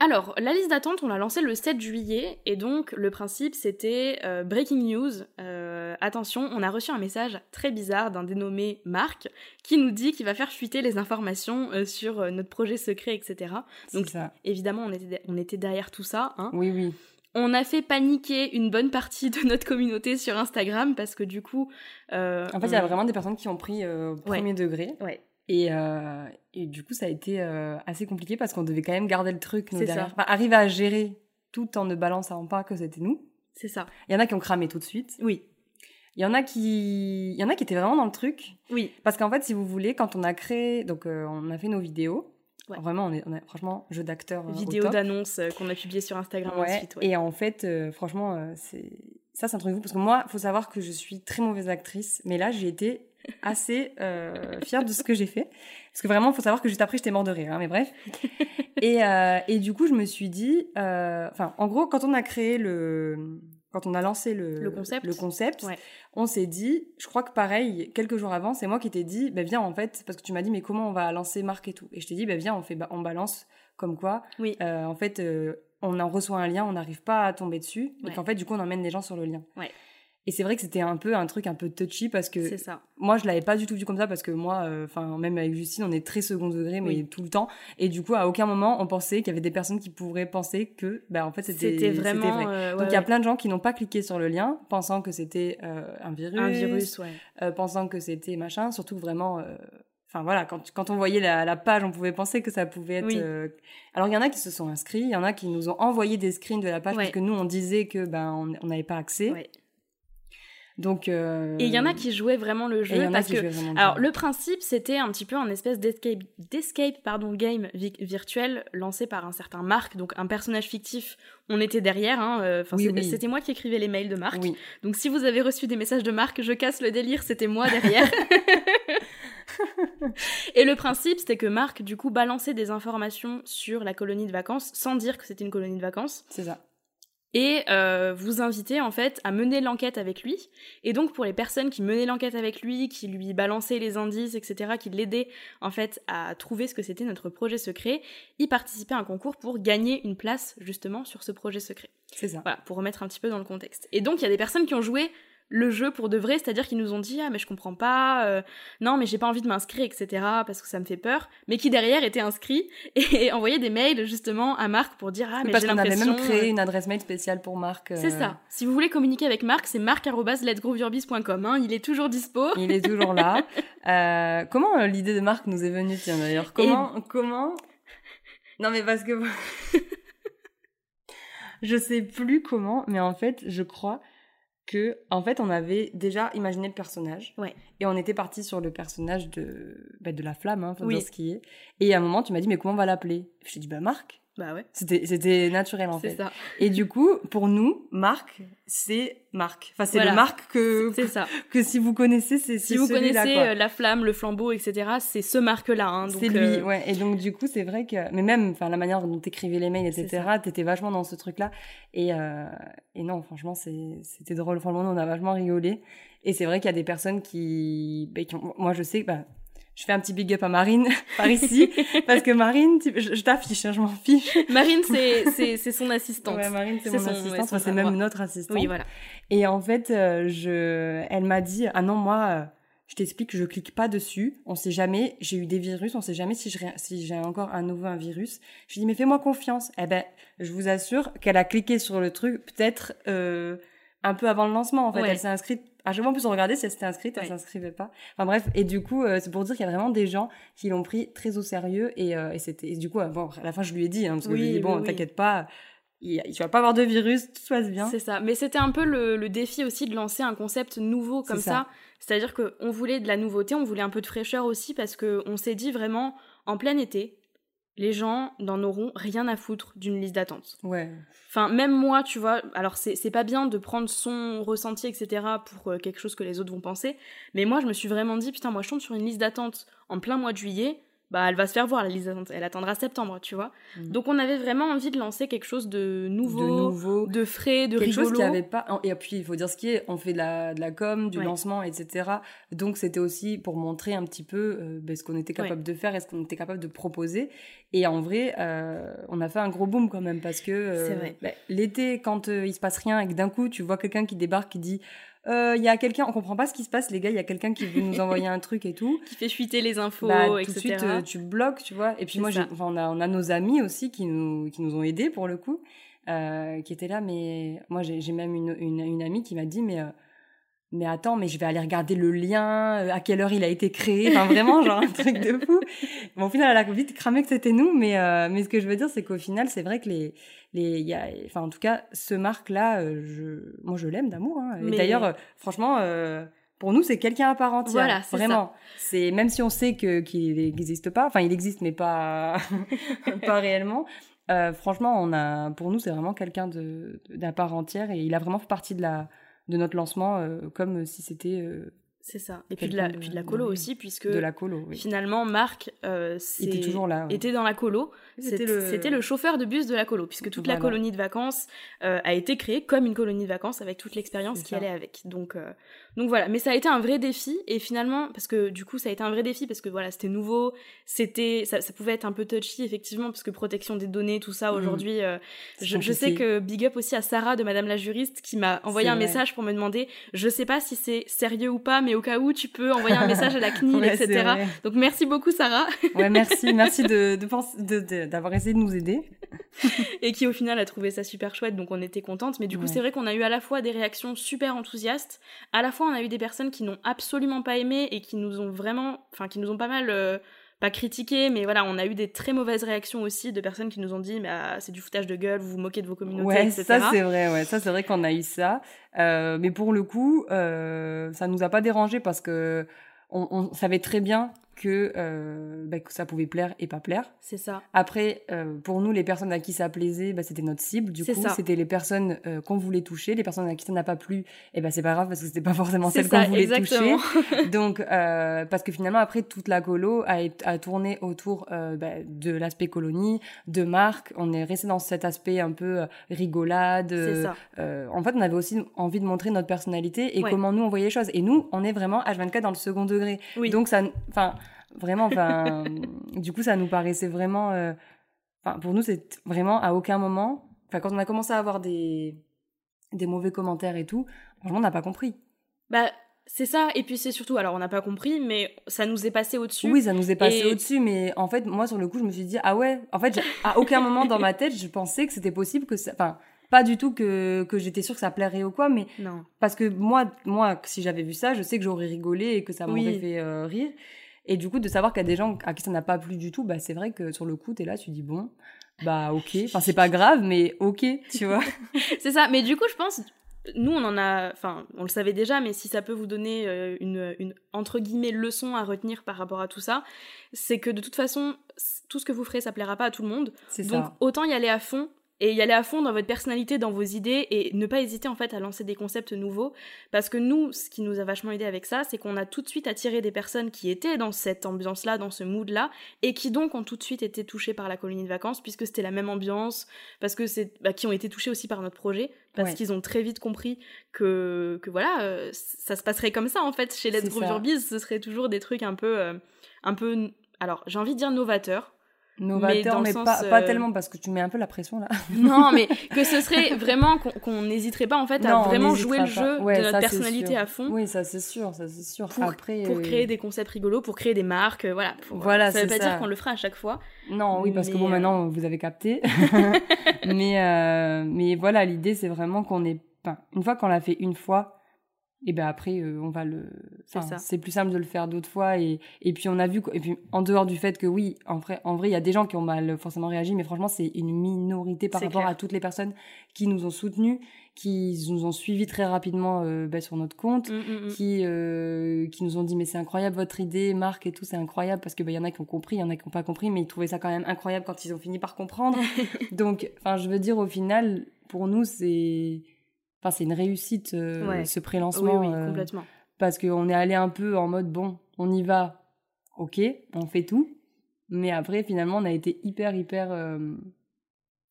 Alors, la liste d'attente, on l'a lancée le 7 juillet, et donc le principe c'était euh, breaking news. Euh, attention, on a reçu un message très bizarre d'un dénommé Marc qui nous dit qu'il va faire fuiter les informations euh, sur notre projet secret, etc. Donc, ça. évidemment, on était, on était derrière tout ça. Hein. Oui, oui. On a fait paniquer une bonne partie de notre communauté sur Instagram parce que du coup. en fait, il y a vraiment des personnes qui ont pris au premier degré. Ouais. Et, euh, et, du coup, ça a été euh, assez compliqué parce qu'on devait quand même garder le truc, nous, derrière. Enfin, arriver à gérer tout en ne balançant pas que c'était nous. C'est ça. Il y en a qui ont cramé tout de suite. Oui. Il y en a qui, il y en a qui étaient vraiment dans le truc. Oui. Parce qu'en fait, si vous voulez, quand on a créé, donc euh, on a fait nos vidéos. Vraiment, on est, on franchement jeu d'acteur. Vidéo d'annonce qu'on a publié sur Instagram ensuite. Ouais. Et en fait, franchement, c'est ça, c'est un truc vous parce que moi, il faut savoir que je suis très mauvaise actrice, mais là, j'ai été assez euh, fière de ce que j'ai fait. Parce que vraiment, il faut savoir que juste après, j'étais mort de rire. Hein, mais bref. et, euh, et, du coup, je me suis dit... Euh, enfin, en gros, quand on a créé le... Quand on a lancé le, le concept, le concept on s'est dit, je crois que pareil, quelques jours avant, c'est moi qui t'ai dit, ben viens en fait, parce que tu m'as dit, mais comment on va lancer marque et tout. Et je t'ai dit, ben viens, on, fait, on balance comme quoi. Oui. en fait, on en reçoit un lien, on n'arrive pas à tomber dessus, et qu'en fait, du coup, on emmène les gens sur le lien. Ouais. Et c'est vrai que c'était un peu un truc un peu touchy parce que ça. moi je l'avais pas du tout vu comme ça parce que moi, euh, enfin même avec Justine, on est très second degré mais tout le temps. Et du coup, à aucun moment on pensait qu'il y avait des personnes qui pourraient penser que, bah en fait c'était vraiment. Vrai. Euh, Donc il y a plein de gens qui n'ont pas cliqué sur le lien, pensant que c'était euh, un virus, un virus, ouais. pensant que c'était machin. Surtout vraiment. Enfin voilà, quand, quand on voyait la, page, on pouvait penser que ça pouvait être. Alors il y en a qui se sont inscrits, il y en a qui nous ont envoyé des screens de la page parce que nous on disait que ben on n'avait pas accès. Donc, euh, Et il y en a qui jouaient vraiment le jeu parce que, alors le principe c'était un petit peu un espèce d'escape, pardon, game virtuel lancé par un certain Marc, donc un personnage fictif. On était derrière, hein, euh, c'était moi qui écrivais les mails de Marc. Donc si vous avez reçu des messages de Marc, je casse le délire, c'était moi derrière. Et le principe, c'était que Marc, du coup, balançait des informations sur la colonie de vacances sans dire que c'était une colonie de vacances. C'est ça et euh, vous invitez en fait à mener l'enquête avec lui. Et donc pour les personnes qui menaient l'enquête avec lui, qui lui balançaient les indices, etc., qui l'aidaient en fait à trouver ce que c'était notre projet secret, ils participaient à un concours pour gagner une place justement sur ce projet secret. C'est ça. Voilà, pour remettre un petit peu dans le contexte. Et donc il y a des personnes qui ont joué le jeu pour de vrai, c'est-à-dire qu'ils nous ont dit ah mais je comprends pas, euh, non mais j'ai pas envie de m'inscrire etc parce que ça me fait peur, mais qui derrière étaient inscrits et envoyaient des mails justement à Marc pour dire ah mais j'ai l'impression. Parce qu'on avait même créé euh, une adresse mail spéciale pour Marc. C'est ça. Euh. Si vous voulez communiquer avec Marc, c'est marc@let'sgrowyourbiz.com. Hein. Il est toujours dispo. Il est toujours là. comment l'idée de Marc nous est venue tiens d'ailleurs? Comment comment? Non mais parce que je sais plus comment, mais en fait je crois que en fait on avait déjà imaginé le personnage ouais. et on était parti sur le personnage de bah, de la flamme hein, oui. ce qui est et à un moment tu m'as dit mais comment on va l'appeler? Je t'ai dit bah Marc bah ouais. C'était, c'était naturel en fait. C'est ça. Et du coup, pour nous, Marc, c'est Marc. Enfin, c'est le Marc que, c'est ça. que si vous connaissez, c'est Si vous connaissez euh, la flamme, le flambeau, etc., c'est ce Marc-là. Hein, c'est lui, euh, ouais. Et donc, du coup, c'est vrai que, mais même, enfin, la manière dont t'écrivais les mails, etc., t'étais vachement dans ce truc-là. Et, euh... et non, franchement, c'est, c'était drôle. Franchement, on a vachement rigolé. Et c'est vrai qu'il y a des personnes qui, bah, qui ont... moi, je sais, bah, je fais un petit big up à Marine par ici parce que Marine je, t'affiche hein, je m'en fiche. Marine c'est c'est son assistante. Ouais Marine c'est mon assistante c'est même notre assistante. Oui voilà. Et en fait euh, je elle m'a dit ah non moi euh, je t'explique je clique pas dessus. On sait jamais j'ai eu des virus on sait jamais si je si j'ai encore un nouveau un virus. Je lui dis mais fais-moi confiance. Eh ben je vous assure qu'elle a cliqué sur le truc peut-être euh, un peu avant le lancement en fait. Elle s'est inscrite à chaque fois, en plus, on regardait si elle s'était inscrite, elle s'inscrivait pas. Enfin bref, et du coup, euh, c'est pour dire qu'il y a vraiment des gens qui l'ont pris très au sérieux et, euh, et c'était, du coup, bon, à la fin, je lui ai dit, hein, parce que je lui ai dit, bon, t'inquiète pas, il, tu vas pas avoir de virus, tout se passe bien. C'est ça. Mais c'était un peu le, le, défi aussi de lancer un concept nouveau comme ça. C'est-à-dire qu'on voulait de la nouveauté, on voulait un peu de fraîcheur aussi parce qu'on s'est dit vraiment, en plein été, les gens n'en auront rien à foutre d'une liste d'attente. Ouais. Enfin, même moi, tu vois, alors c'est pas bien de prendre son ressenti, etc., pour euh, quelque chose que les autres vont penser, mais moi, je me suis vraiment dit, putain, moi, je tombe sur une liste d'attente en plein mois de juillet, bah elle va se faire voir, elle, elle attendra septembre, tu vois. Mm. Donc on avait vraiment envie de lancer quelque chose de nouveau, de, nouveau, de frais, de quelque chose qui avait pas. Et puis il faut dire ce qui est, on fait de la, de la com, du lancement, etc. Donc c'était aussi pour montrer un petit peu euh, ben, ce qu'on était capable de faire et ce qu'on était capable de proposer. Et en vrai, euh, on a fait un gros boom quand même parce que euh, ben, l'été, quand il se passe rien et que d'un coup tu vois quelqu'un qui débarque qui dit il euh, y a quelqu'un, on comprend pas ce qui se passe, les gars, il y a quelqu'un qui veut nous envoyer un truc et tout. Qui fait fuiter les infos, bah, Tout de suite, euh, tu bloques, tu vois. Et puis moi, on, a, on a nos amis aussi qui nous, qui nous ont aidés pour le coup, euh, qui étaient là, mais moi, j'ai même une, une, une, amie qui m'a dit, mais mais attends, mais je vais aller regarder le lien, à quelle heure il a été créé, enfin vraiment, genre un truc de fou. Bon, au final, elle a vite cramé que c'était nous, mais, euh, mais ce que je veux dire, c'est qu'au final, c'est vrai que les, les, y a, enfin, en tout cas, ce Marc-là, euh, je, moi, je l'aime d'amour, hein. Et d'ailleurs, franchement, pour nous, c'est quelqu'un à part entière. Voilà, vraiment. C'est, même si on sait que, qu'il n'existe pas, enfin, il existe, mais pas, pas réellement. franchement, on a, pour nous, c'est vraiment quelqu'un de, d'à part entière et il a vraiment fait partie de la, de notre lancement euh, comme si c'était euh, c'est ça. Et puis de, la, puis de la colo aussi, puisque de la colo, finalement, Marc euh, était toujours là. Était dans la colo. C'était le... le... chauffeur de bus de la colo, puisque toute la colonie de vacances euh, a été créée comme une colonie de vacances avec toute l'expérience qui allait avec. Donc, euh, donc voilà. Mais ça a été un vrai défi. Et finalement, parce que du coup, ça a été un vrai défi parce que voilà, c'était nouveau. C'était, ça, ça, pouvait être un peu touchy, effectivement, parce que protection des données, tout ça, mmh. aujourd'hui. Euh, je, je, sais que big up aussi à Sarah de Madame la juriste qui m'a envoyé un message pour me demander, je sais pas si c'est sérieux ou pas, mais au cas où, tu peux envoyer un message à la CNIL, etc. Donc merci beaucoup, Sarah. ouais, merci, merci de, de, d'avoir essayé de nous aider. et qui au final a trouvé ça super chouette, donc on était contente. Mais du coup, c'est vrai qu'on a eu à la fois des réactions super enthousiastes, à la fois on a eu des personnes qui n'ont absolument pas aimé et qui nous ont vraiment, enfin qui nous ont pas mal euh, pas critiqué, mais voilà, on a eu des très mauvaises réactions aussi de personnes qui nous ont dit, mais ah, c'est du foutage de gueule, vous vous moquez de vos communautés, ouais, etc. Ça c'est vrai, ouais, ça c'est vrai qu'on a eu ça. Euh, mais pour le coup, euh, ça nous a pas dérangé parce que on, on savait très bien que, euh, bah, que ça pouvait plaire et pas plaire. C'est ça. Après, euh, pour nous, les personnes à qui ça plaisait, bah, c'était notre cible. Du coup, c'était les personnes euh, qu'on voulait toucher. Les personnes à qui ça n'a pas plu, et eh ben c'est pas grave parce que c'était pas forcément celles qu'on voulait toucher. Donc, euh, parce que finalement, après, toute la colo a, a tourné autour euh, bah, de l'aspect colonie, de marque. On est resté dans cet aspect un peu rigolade. Ça. en fait, on avait aussi envie de montrer notre personnalité et comment nous on voyait les choses. Et nous, on est vraiment H24 dans le second degré. Oui. Donc, ça, enfin Vraiment, enfin, du coup, ça nous paraissait vraiment. Euh, enfin, pour nous, c'est vraiment à aucun moment. Enfin, quand on a commencé à avoir des, des mauvais commentaires et tout, franchement, on n'a pas compris. Bah, c'est ça, et puis c'est surtout, alors on n'a pas compris, mais ça nous est passé au-dessus. Oui, ça nous est passé au-dessus, mais en fait, moi sur le coup, je me suis dit, ah ouais, en fait, à aucun moment dans ma tête, je pensais que c'était possible que ça. Enfin, pas du tout que, que j'étais sûre que ça plairait ou quoi, mais. Non. Parce que moi, moi si j'avais vu ça, je sais que j'aurais rigolé et que ça m'aurait fait euh, rire. Et du coup, de savoir qu'il y a des gens à qui ça n'a pas plu du tout, bah, c'est vrai que sur le coup, tu es là, tu dis bon, bah ok. Enfin, c'est pas grave, mais ok, tu vois. c'est ça. Mais du coup, je pense, nous, on en a, enfin, on le savait déjà, mais si ça peut vous donner euh, une, une, entre guillemets, leçon à retenir par rapport à tout ça, c'est que de toute façon, tout ce que vous ferez, ça plaira pas à tout le monde. Donc, ça. autant y aller à fond et y aller à fond dans votre personnalité, dans vos idées et ne pas hésiter en fait à lancer des concepts nouveaux. Parce que nous, ce qui nous a vachement aidé avec ça, c'est qu'on a tout de suite attiré des personnes qui étaient dans cette ambiance-là, dans ce mood-là et qui donc ont tout de suite été touchées par la colonie de vacances puisque c'était la même ambiance, parce que c'est bah, qui ont été touchés aussi par notre projet parce qu'ils ont très vite compris que que voilà, euh, ça se passerait comme ça en fait chez Let's Grow Your Biz, ce serait toujours des trucs un peu euh, un peu alors, j'ai envie de dire novateur Novateur, mais, pas, pas, euh, tellement parce que tu mets un peu la pression là. non, mais que ce serait vraiment qu'on n'hésiterait pas en fait à vraiment jouer le jeu de notre personnalité à fond. Oui, ça c'est sûr, ça c'est sûr. Pour, Après, pour euh, créer des concepts rigolos, pour créer des marques, euh, voilà. voilà ça veut pas dire qu'on le fera à chaque fois. Non, oui, parce que bon, maintenant vous avez capté. mais, mais voilà, l'idée c'est vraiment qu'on est. Enfin, une fois qu'on l'a fait une fois, et ben après euh, on va le c'est plus simple de le faire d'autres fois et, et puis on a vu et puis en dehors du fait que oui en vrai en vrai il y a des gens qui ont mal forcément réagi mais franchement c'est une minorité par rapport à toutes les personnes qui nous ont soutenus qui nous ont suivis très rapidement euh, ben, sur notre compte mm, mm, mm. qui euh, qui nous ont dit mais c'est incroyable votre idée Marc et tout c'est incroyable parce que ben, il y en a qui ont compris il y en a qui n'ont pas compris mais ils trouvaient ça quand même incroyable quand ils ont fini par comprendre. Donc enfin je veux dire au final pour nous c'est Enfin, c'est une réussite, euh, ce pré-lancement. Oui, oui, euh, complètement. Parce qu'on est allé un peu en mode, bon, on y va, ok, on fait tout. Mais après, finalement, on a été hyper, hyper, euh,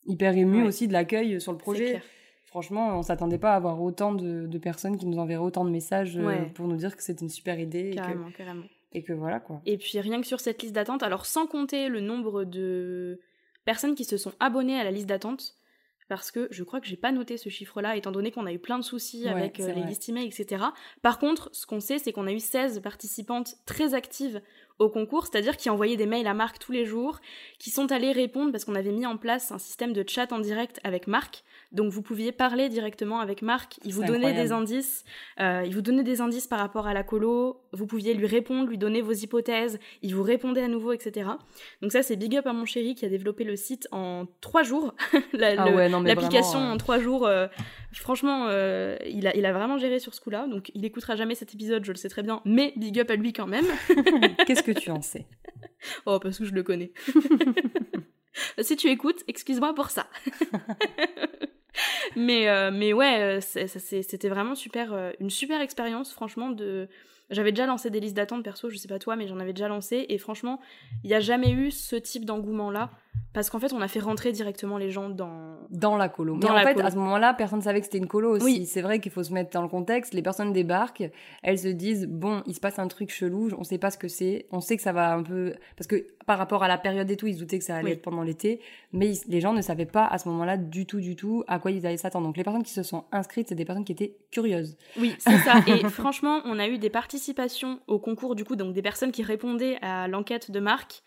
hyper émus aussi de l'accueil sur le projet. Franchement, on s'attendait pas à avoir autant de, personnes qui nous enverraient autant de messages euh, pour nous dire que c'était une super idée. Carrément, carrément. Et que voilà quoi. Et puis rien que sur cette liste d'attente, alors sans compter le nombre de personnes qui se sont abonnées à la liste d'attente, parce que je crois que j'ai pas noté ce chiffre-là, étant donné qu'on a eu plein de soucis avec euh, les listes email, etc. Par contre, ce qu'on sait, c'est qu'on a eu 16 participantes très actives au concours, c'est-à-dire qui envoyaient des mails à Marc tous les jours, qui sont allés répondre parce qu'on avait mis en place un système de chat en direct avec Marc. Donc vous pouviez parler directement avec Marc, il vous donnait des indices, euh, il vous donnait des indices par rapport à la colo, vous pouviez lui répondre, lui donner vos hypothèses, il vous répondait à nouveau, etc. Donc ça c'est big up à mon chéri qui a développé le site en trois jours, ah l'application en trois jours. Euh, franchement, euh, il, a, il a vraiment géré sur ce coup-là, donc il écoutera jamais cet épisode, je le sais très bien, mais big up à lui quand même. Qu'est-ce que tu en sais? Oh parce que je le connais. si tu écoutes, excuse-moi pour ça mais, euh, mais ouais, euh, c'était vraiment super, euh, une super expérience, franchement, de... J'avais déjà lancé des listes d'attente perso, je sais pas toi, mais j'en avais déjà lancé, et franchement, il n'y a jamais eu ce type d'engouement-là parce qu'en fait, on a fait rentrer directement les gens dans dans la colo. Mais en fait, à ce moment-là, personne ne savait que c'était une colo aussi. Oui. C'est vrai qu'il faut se mettre dans le contexte. Les personnes débarquent, elles se disent bon, il se passe un truc chelou, on sait pas ce que c'est, on sait que ça va un peu parce que par rapport à la période et tout, ils se doutaient que ça allait être pendant l'été, mais les gens ne savaient pas à ce moment-là du tout, du tout à quoi ils allaient s'attendre. Donc les personnes qui se sont inscrites, c'est des personnes qui étaient curieuses. Oui, c'est ça. Et franchement, on a eu des participations au concours du coup, donc des personnes qui répondaient à l'enquête de Marc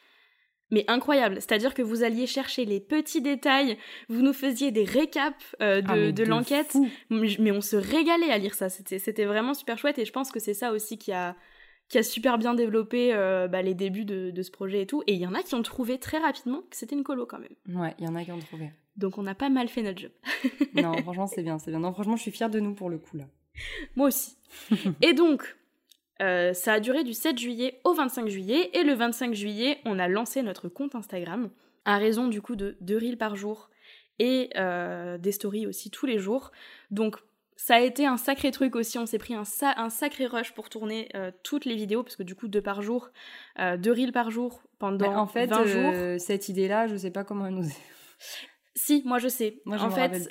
mais incroyable. C'est-à-dire que vous alliez chercher les petits détails, vous nous faisiez des récaps euh, de, ah, l'enquête, mais on se régalait à lire ça. C'était vraiment super chouette et je pense que c'est ça aussi qui a, qui a super bien développé euh, bah, les débuts de, ce projet et tout. Et il y en a qui ont trouvé très rapidement que c'était une colo quand même. Ouais, il y en a qui ont trouvé. Donc on a pas mal fait notre job. non, franchement, c'est bien, c'est bien. Non, franchement, je suis fière de nous pour le coup là. Moi aussi. et donc, euh, ça a duré du 7 juillet au 25 juillet et le 25 juillet, on a lancé notre compte Instagram à raison du coup de 2 reels par jour et euh, des stories aussi tous les jours. Donc ça a été un sacré truc aussi, on s'est pris un, sacré rush pour tourner euh, toutes les vidéos parce que du coup deux par jour, deux reels par jour pendant en fait, 20 jours. cette idée-là, je sais pas comment elle nous est. Si, moi je sais. Moi, en fait,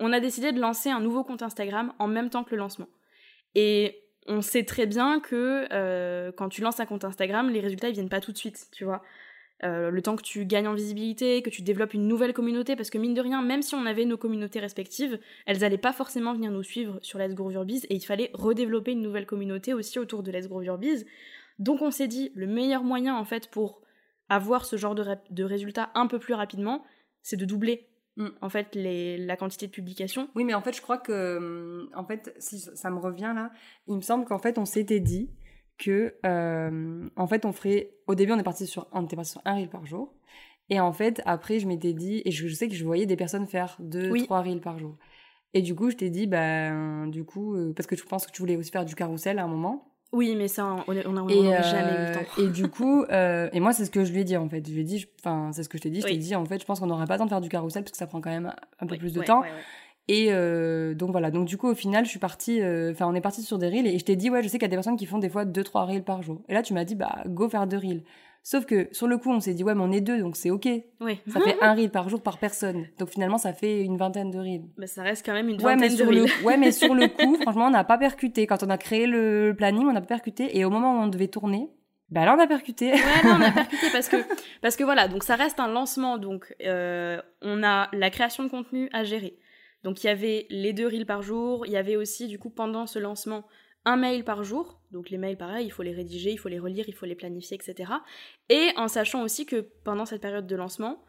on a décidé de lancer un nouveau compte Instagram en même temps que le lancement. Et on sait très bien que euh, quand tu lances un compte Instagram, les résultats ils viennent pas tout de suite, tu vois. Euh, le temps que tu gagnes en visibilité, que tu développes une nouvelle communauté, parce que mine de rien, même si on avait nos communautés respectives, elles allaient pas forcément venir nous suivre sur Let's Grow Your Biz, et il fallait redévelopper une nouvelle communauté aussi autour de Let's Grow Your Biz. Donc on s'est dit, le meilleur moyen en fait pour avoir ce genre de résultats un peu plus rapidement, c'est de doubler Mm. en fait les, la quantité de publications. Oui, mais en fait, je crois que, mm, en fait, si ça me revient là, il me semble qu'en fait, on s'était dit que, euh, en fait, on ferait. Au début, on est parti sur, on était parti sur un reel par jour, et en fait, après, je m'étais dit, et je, sais que je voyais des personnes faire deux, trois reels par jour. Et du coup, je t'ai dit, ben, du coup, euh, parce que je pense que tu voulais aussi faire du carrousel à un moment. Oui, mais ça, on n'a euh, jamais eu le temps. Et du coup, euh, et moi, c'est ce que je lui ai dit en fait. Je lui ai dit, enfin, c'est ce que je t'ai dit. Je t'ai dit, en fait, je pense qu'on n'aura pas le temps de faire du carrousel parce que ça prend quand même un peu plus de temps. Et euh, donc voilà. Donc du coup, au final, je suis partie. Enfin, on est parti sur des reels et je t'ai dit, ouais, je sais qu'il y a des personnes qui font des fois 2-3 reels par jour. Et là, tu m'as dit, bah, go faire deux reels. Sauf que sur le coup, on s'est dit, ouais, mais on est deux, donc c'est ok. Oui. Ça fait un reel par jour par personne. Donc finalement, ça fait une vingtaine de reels. Mais ça reste quand même une vingtaine de reels. ouais, mais sur le coup, franchement, on n'a pas percuté. Quand on a créé le planning, on n'a pas percuté. Et au moment où on devait tourner, bah là, on a percuté. Ouais, là, on a percuté parce que, parce que voilà, donc ça reste un lancement. Donc, euh, on a la création de contenu à gérer. Donc, il y avait les deux reels par jour. Il y avait aussi, du coup, pendant ce lancement, un mail par jour. Donc les mails, pareil, il faut les rédiger, il faut les relire, il faut les planifier, etc. Et en sachant aussi que pendant cette période de lancement,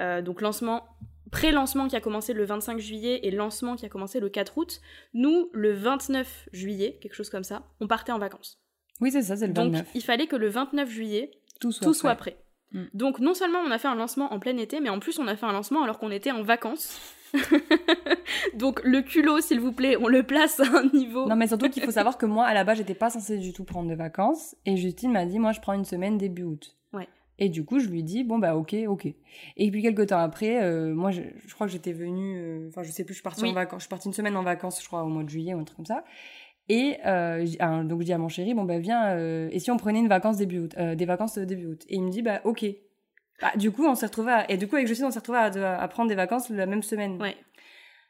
euh, donc lancement, pré-lancement qui a commencé le 25 juillet et lancement qui a commencé le 4 août, nous, le 29 juillet, quelque chose comme ça, on partait en vacances. Oui, c'est ça, c'est le 29. Donc il fallait que le 29 juillet, tout soit, prêt. Mm. Donc non seulement on a fait un lancement en plein été, mais en plus on a fait un lancement alors qu'on était en vacances. Donc le culot, s'il vous plaît, on le place à un niveau. Non, mais surtout qu'il faut savoir que moi, à la base, j'étais pas censée du tout prendre de vacances. Et Justine m'a dit, moi, je prends une semaine début août. Ouais. Et du coup, je lui dis, bon, bah, ok, ok. Et puis, quelques temps après, euh, moi, je, crois que j'étais venue, euh, enfin, je sais plus, je suis partie en vacances, je suis partie une semaine en vacances, je crois, au mois de juillet ou un truc comme ça. Et donc je dis à mon chéri, bon bah viens, et si on prenait une vacance début août, des vacances début août? Et il me dit, bah ok. Bah, du coup, on s'est retrouvé et du coup avec Justine, on s'est retrouvé à, à, prendre des vacances la même semaine. Ouais.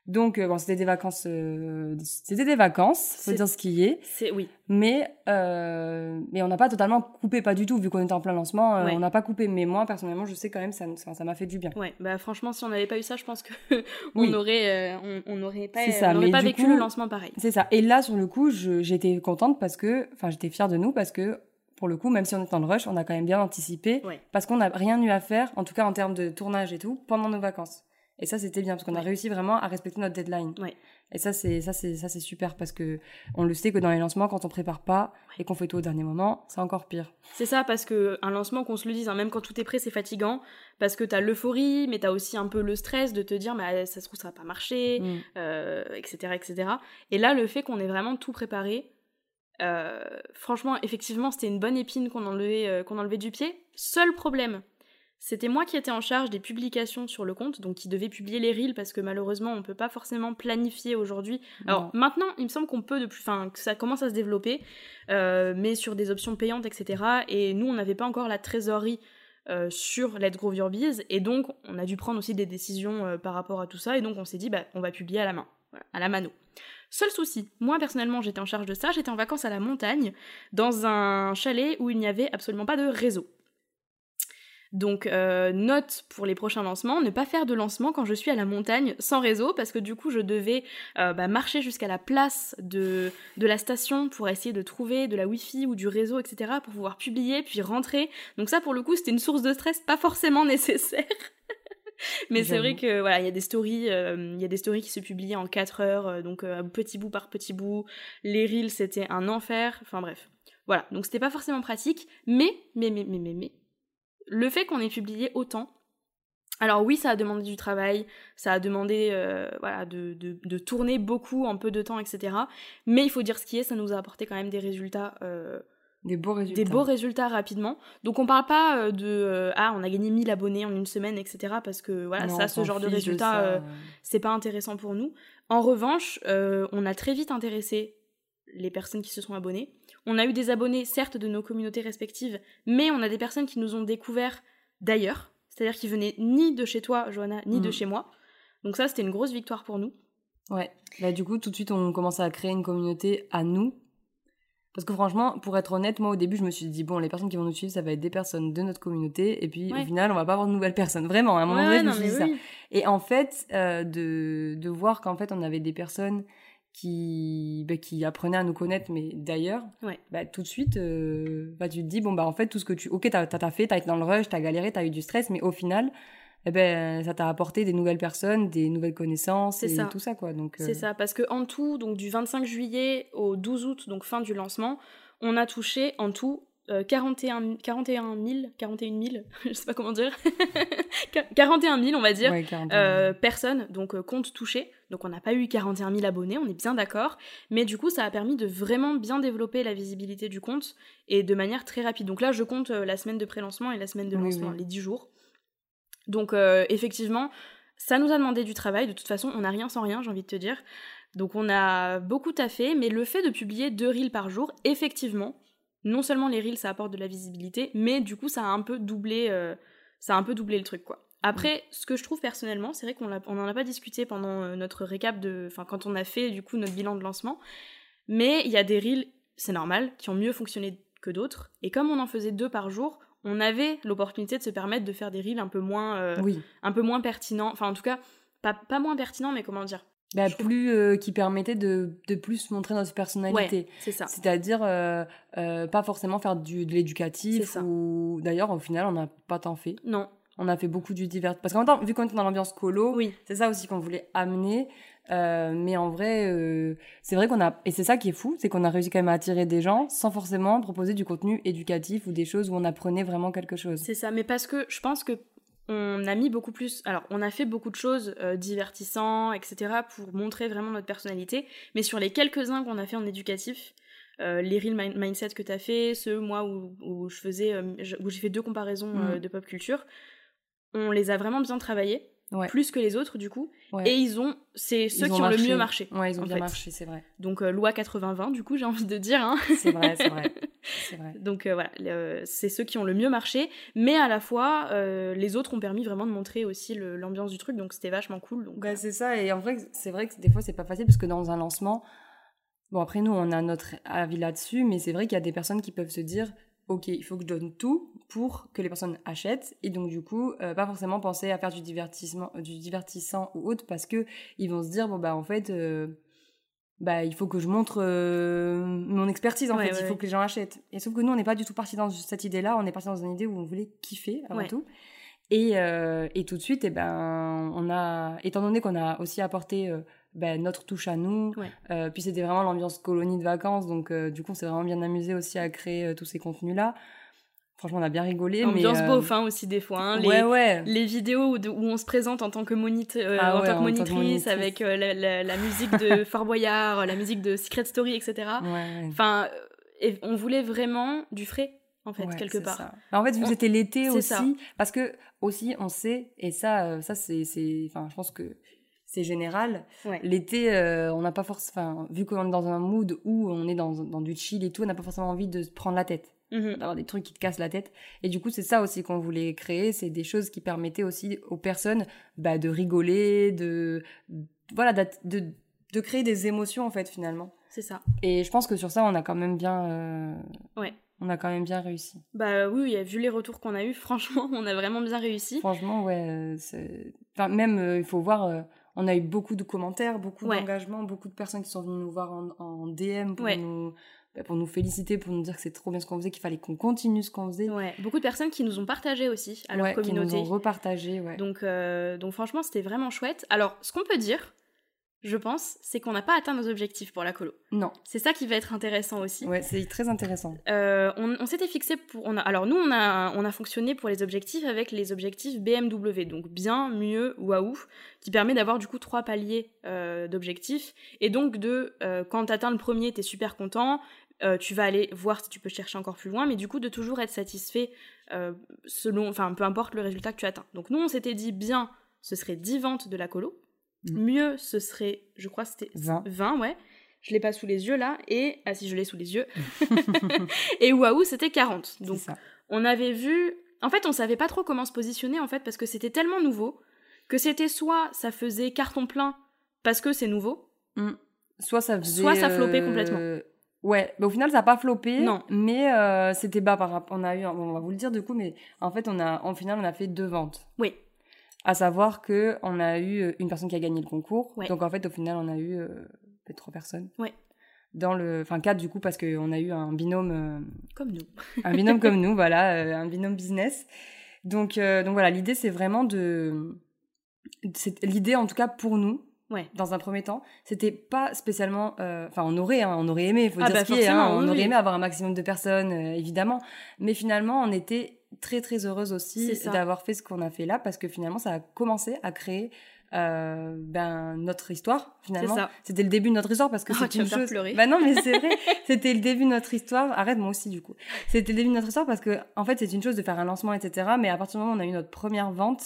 Donc, euh, bon, c'était des vacances, euh, c'était des vacances, faut dire ce qui est. C'est oui. Mais, euh, mais on n'a pas totalement coupé, pas du tout, vu qu'on était en plein lancement, on n'a pas coupé. Mais moi, personnellement, je sais quand même, ça, ça m'a fait du bien. Ouais, bah franchement, si on n'avait pas eu ça, je pense que on aurait, on n'aurait pas, ça, on pas vécu le lancement pareil. C'est ça. Et là, sur le coup, j'étais contente parce que, enfin, j'étais fière de nous parce que pour le coup, même si on est en rush, on a quand même bien anticipé parce qu'on n'a rien eu à faire, en tout cas en termes de tournage et tout, pendant nos vacances. Et ça, c'était bien parce qu'on a réussi vraiment à respecter notre deadline. Ouais. Et ça, c'est ça, c'est ça, c'est super parce que on le sait que dans les lancements, quand on prépare pas et qu'on fait tout au dernier moment, c'est encore pire. C'est ça parce que un lancement, qu'on se le dise, hein, même quand tout est prêt, c'est fatigant parce que t'as l'euphorie, mais t'as aussi un peu le stress de te dire, mais ça se trouve ça va pas marcher, etc., mm. euh, etc. Et là, le fait qu'on ait vraiment tout préparé. Euh, franchement, effectivement, c'était une bonne épine qu'on enlevait, euh, qu'on enlevait du pied. Seul problème, c'était moi qui étais en charge des publications sur le compte, donc qui devait publier les reels parce que malheureusement on peut pas forcément planifier aujourd'hui. Alors maintenant, il me semble qu'on peut depuis, enfin que ça commence à se développer, euh, mais sur des options payantes, etc. Et nous, on n'avait pas encore la trésorerie euh, sur Let's Grow Your Biz, et donc on a dû prendre aussi des décisions euh, par rapport à tout ça, et donc on s'est dit bah on va publier à la main, à la mano. Seul souci, moi personnellement j'étais en charge de ça, j'étais en vacances à la montagne, dans un chalet où il n'y avait absolument pas de réseau. Donc euh, note pour les prochains lancements, ne pas faire de lancement quand je suis à la montagne sans réseau parce que du coup je devais euh, bah, marcher jusqu'à la place de, de la station pour essayer de trouver de la wifi ou du réseau etc pour pouvoir publier puis rentrer. Donc ça pour le coup c'était une source de stress pas forcément nécessaire. Mais c'est vrai que voilà, il y a des stories, euh, il y a des stories qui se publiaient en 4 heures, donc petit bout par petit bout. Les reels c'était un enfer. Enfin bref, voilà. Donc c'était pas forcément pratique, mais mais mais mais mais mais le fait qu'on ait publié autant, alors oui, ça a demandé du travail, ça a demandé euh, voilà, de, de, tourner beaucoup en peu de temps, etc. Mais il faut dire ce qui est, ça nous a apporté quand même des résultats. Euh, des beaux résultats. Des beaux résultats rapidement. Donc on parle pas euh, de ah on a gagné 1000 abonnés en une semaine, etc. Parce que voilà, ça, ce genre de résultats, c'est pas intéressant pour nous. En revanche, on a très vite intéressé les personnes qui se sont abonnées. On a eu des abonnés, certes, de nos communautés respectives, mais on a des personnes qui nous ont découvert d'ailleurs, c'est-à-dire qui venaient ni de chez toi, Johanna, ni de mm. chez moi. Donc ça, c'était une grosse victoire pour nous. Ouais. Bah, du coup, tout de suite, on commence à créer une communauté à nous. Parce que franchement, pour être honnête, moi au début, je me suis dit, bon, les personnes qui vont nous suivre, ça va être des personnes de notre communauté. Et puis au final, on va pas avoir de nouvelles personnes. Vraiment, à un moment donné, je me suis dit ça. Et en fait, euh, de, de voir qu'en fait, on avait des personnes qui, bah, qui apprenait à nous connaître, mais d'ailleurs, bah, tout de suite, euh, bah, tu te dis, bon, bah, en fait, tout ce que tu. Ok, t'as as, fait, t'as été dans le rush, t'as galéré, t'as eu du stress, mais au final, eh ben, ça t'a apporté des nouvelles personnes, des nouvelles connaissances et tout ça, quoi. Donc, C'est euh, ça, parce que en tout, donc du 25 juillet au 12 août, donc fin du lancement, on a touché en tout 41, 41 000, 41 000, je sais pas comment dire, 41 000 on va dire, euh, personnes, donc euh, compte touché. Donc on n'a pas eu 41 000 abonnés, on est bien d'accord, mais du coup ça a permis de vraiment bien développer la visibilité du compte et de manière très rapide. Donc là je compte euh, la semaine de pré-lancement et la semaine de lancement, les 10 jours. Donc effectivement, ça nous a demandé du travail, de toute façon on n'a rien sans rien j'ai envie de te dire. Donc on a beaucoup taffé, mais le fait de publier deux reels par jour, effectivement, non seulement les reels ça apporte de la visibilité, mais du coup ça a un peu doublé, euh, ça a un peu doublé le truc quoi. Après, ce que je trouve personnellement, c'est vrai qu'on n'en a pas discuté pendant euh, notre récap de, enfin quand on a fait du coup notre bilan de lancement, mais il y a des reels, c'est normal, qui ont mieux fonctionné que d'autres, et comme on en faisait deux par jour, on avait l'opportunité de se permettre de faire des reels un peu moins, euh, un peu moins pertinents, enfin en tout cas pas, pas moins pertinents, mais comment dire, bah, plus euh, qui permettait de, de plus montrer notre personnalité. c'est ça. C'est-à-dire euh, euh, pas forcément faire du, de l'éducatif ou d'ailleurs au final on n'a pas tant fait. Non. On a fait beaucoup du divers parce qu'en même temps vu qu'on était dans l'ambiance colo, oui. c'est ça aussi qu'on voulait amener. Mais en vrai, c'est vrai qu'on a et c'est ça qui est fou, c'est qu'on a réussi quand même à attirer des gens sans forcément proposer du contenu éducatif ou des choses où on apprenait vraiment quelque chose. C'est ça, mais parce que je pense que on a mis beaucoup plus. Alors, on a fait beaucoup de choses euh, divertissantes, etc., pour montrer vraiment notre personnalité. Mais sur les quelques-uns qu'on a fait en éducatif, euh, les real mindset que tu as fait, ceux, moi, où, je faisais, euh, où j'ai fait deux comparaisons mm. de pop culture, on les a vraiment bien travaillés. Plus que les autres du coup. Et ils ont, c'est ceux qui ont le mieux marché. Ouais, ils ont bien marché, c'est vrai. Donc euh, loi 80-20, du coup, j'ai envie de dire. Hein. C'est vrai, c'est vrai. vrai. Donc euh, voilà, c'est ceux qui ont le mieux marché, mais à la fois, euh, les autres ont permis vraiment de montrer aussi l'ambiance du truc, donc c'était vachement cool. Donc, bah, c'est ça, et en vrai, c'est vrai que des fois, c'est pas facile parce que dans un lancement, bon après nous, on a notre avis là-dessus, mais c'est vrai qu'il y a des personnes qui peuvent se dire, ok, il faut que je donne tout pour que les personnes achètent. Et donc du coup euh, pas forcément penser à faire du divertissement, du divertissant ou autre parce que ils vont se dire bon bah en fait euh, bah il faut que je montre euh, mon expertise en fait, il faut que les gens achètent. Et sauf que nous on n'est pas du tout parti dans cette idée-là, on est parti dans une idée où on voulait kiffer avant tout. Et, et tout de suite, et eh ben, on a, étant donné qu'on a aussi apporté ben, notre touche à nous. Euh, puis c'était vraiment l'ambiance colonie de vacances, donc euh, du coup on s'est vraiment bien amusé aussi à créer euh, tous ces contenus-là. Franchement, on a bien rigolé. Ambiance mais, beauf hein, aussi des fois. Hein. les, ouais, les vidéos où, on se présente en tant que, monite, ah en, tant que monitrice, avec la, musique de Fort Boyard, la musique de Secret Story, etc. Enfin, et on voulait vraiment du frais en fait quelque part. Bah, en fait, vous étiez l'été aussi, parce que aussi on sait et ça, ça c'est, enfin, je pense que c'est général. L'été, euh, on n'a pas forcément, vu qu'on est dans un mood où on est dans, dans du chill et tout, on n'a pas forcément envie de se prendre la tête, mhm. d'avoir des trucs qui te cassent la tête. Et du coup, c'est ça aussi qu'on voulait créer, c'est des choses qui permettaient aussi aux personnes bah, de rigoler, de voilà, de, de, créer des émotions en fait finalement. C'est ça. Et je pense que sur ça, on a quand même bien. Euh, ouais. On a quand même bien réussi. Bah oui, vu les retours qu'on a eu, franchement, on a vraiment bien réussi. Franchement, ouais. Enfin, même, euh, il faut voir on a eu beaucoup de commentaires, beaucoup d'engagement, beaucoup de personnes qui sont venues nous voir en, DM pour nous bah, pour nous féliciter, pour nous dire que c'est trop bien ce qu'on faisait, qu'il fallait qu'on continue ce qu'on faisait. Ouais, beaucoup de personnes qui nous ont partagé aussi à leur communauté. Qui nous ont repartagé, ouais. Donc, euh, donc franchement, c'était vraiment chouette. Alors, ce qu'on peut dire, je pense, c'est qu'on n'a pas atteint nos objectifs pour la colo. Non. C'est ça qui va être intéressant aussi. Ouais, c'est très intéressant. Euh, on, s'était fixé pour. On a, alors nous, on a, on a fonctionné pour les objectifs avec les objectifs BMW, donc bien, mieux, waouh, qui permet d'avoir du coup trois paliers euh, d'objectifs. Et donc de, euh, quand tu atteins le premier, tu es super content. tu vas aller voir si tu peux chercher encore plus loin, mais du coup de toujours être satisfait selon, enfin peu importe le résultat que tu atteins. Donc nous on s'était dit bien, ce serait 10 ventes de la colo, Mm. Mieux, ce serait, je crois, c'était 20. 20, ouais. Je l'ai pas sous les yeux là. Et, ah si, je l'ai sous les yeux. et waouh, c'était 40. Donc, on avait vu. En fait, on savait pas trop comment se positionner, en fait, parce que c'était tellement nouveau que c'était soit ça faisait carton plein parce que c'est nouveau. Mm. Soit ça faisait. Soit ça flopait complètement. Euh, ouais, mais au final, ça n'a pas flopé. Non. Mais euh, c'était bas par rapport. On a eu, on va vous le dire du coup, mais en fait, on a, en final, on a fait deux ventes. Oui. À savoir que on a eu euh, une personne qui a gagné le concours. Donc en fait, au final, on a eu euh, peut-être trois personnes. Ouais. Dans le, enfin quatre du coup parce qu'on a eu un binôme. Euh, comme nous. un binôme comme nous, voilà, un binôme business. Donc donc voilà, l'idée c'est vraiment de, l'idée en tout cas pour nous. Ouais. Dans un premier temps, c'était pas spécialement, enfin on aurait, hein, on aurait aimé, il faut ah dire bah ce qui est, hein, on aurait aimé avoir un maximum de personnes, évidemment, mais finalement on était très très heureuse aussi d'avoir fait ce qu'on a fait là parce que finalement ça a commencé à créer euh, ben notre histoire finalement c'était le début de notre histoire parce que oh, c'est une chose bah non mais c'est vrai c'était le début de notre histoire arrête moi aussi du coup c'était le début de notre histoire parce que en fait c'est une chose de faire un lancement etc mais à partir du moment où on a eu notre première vente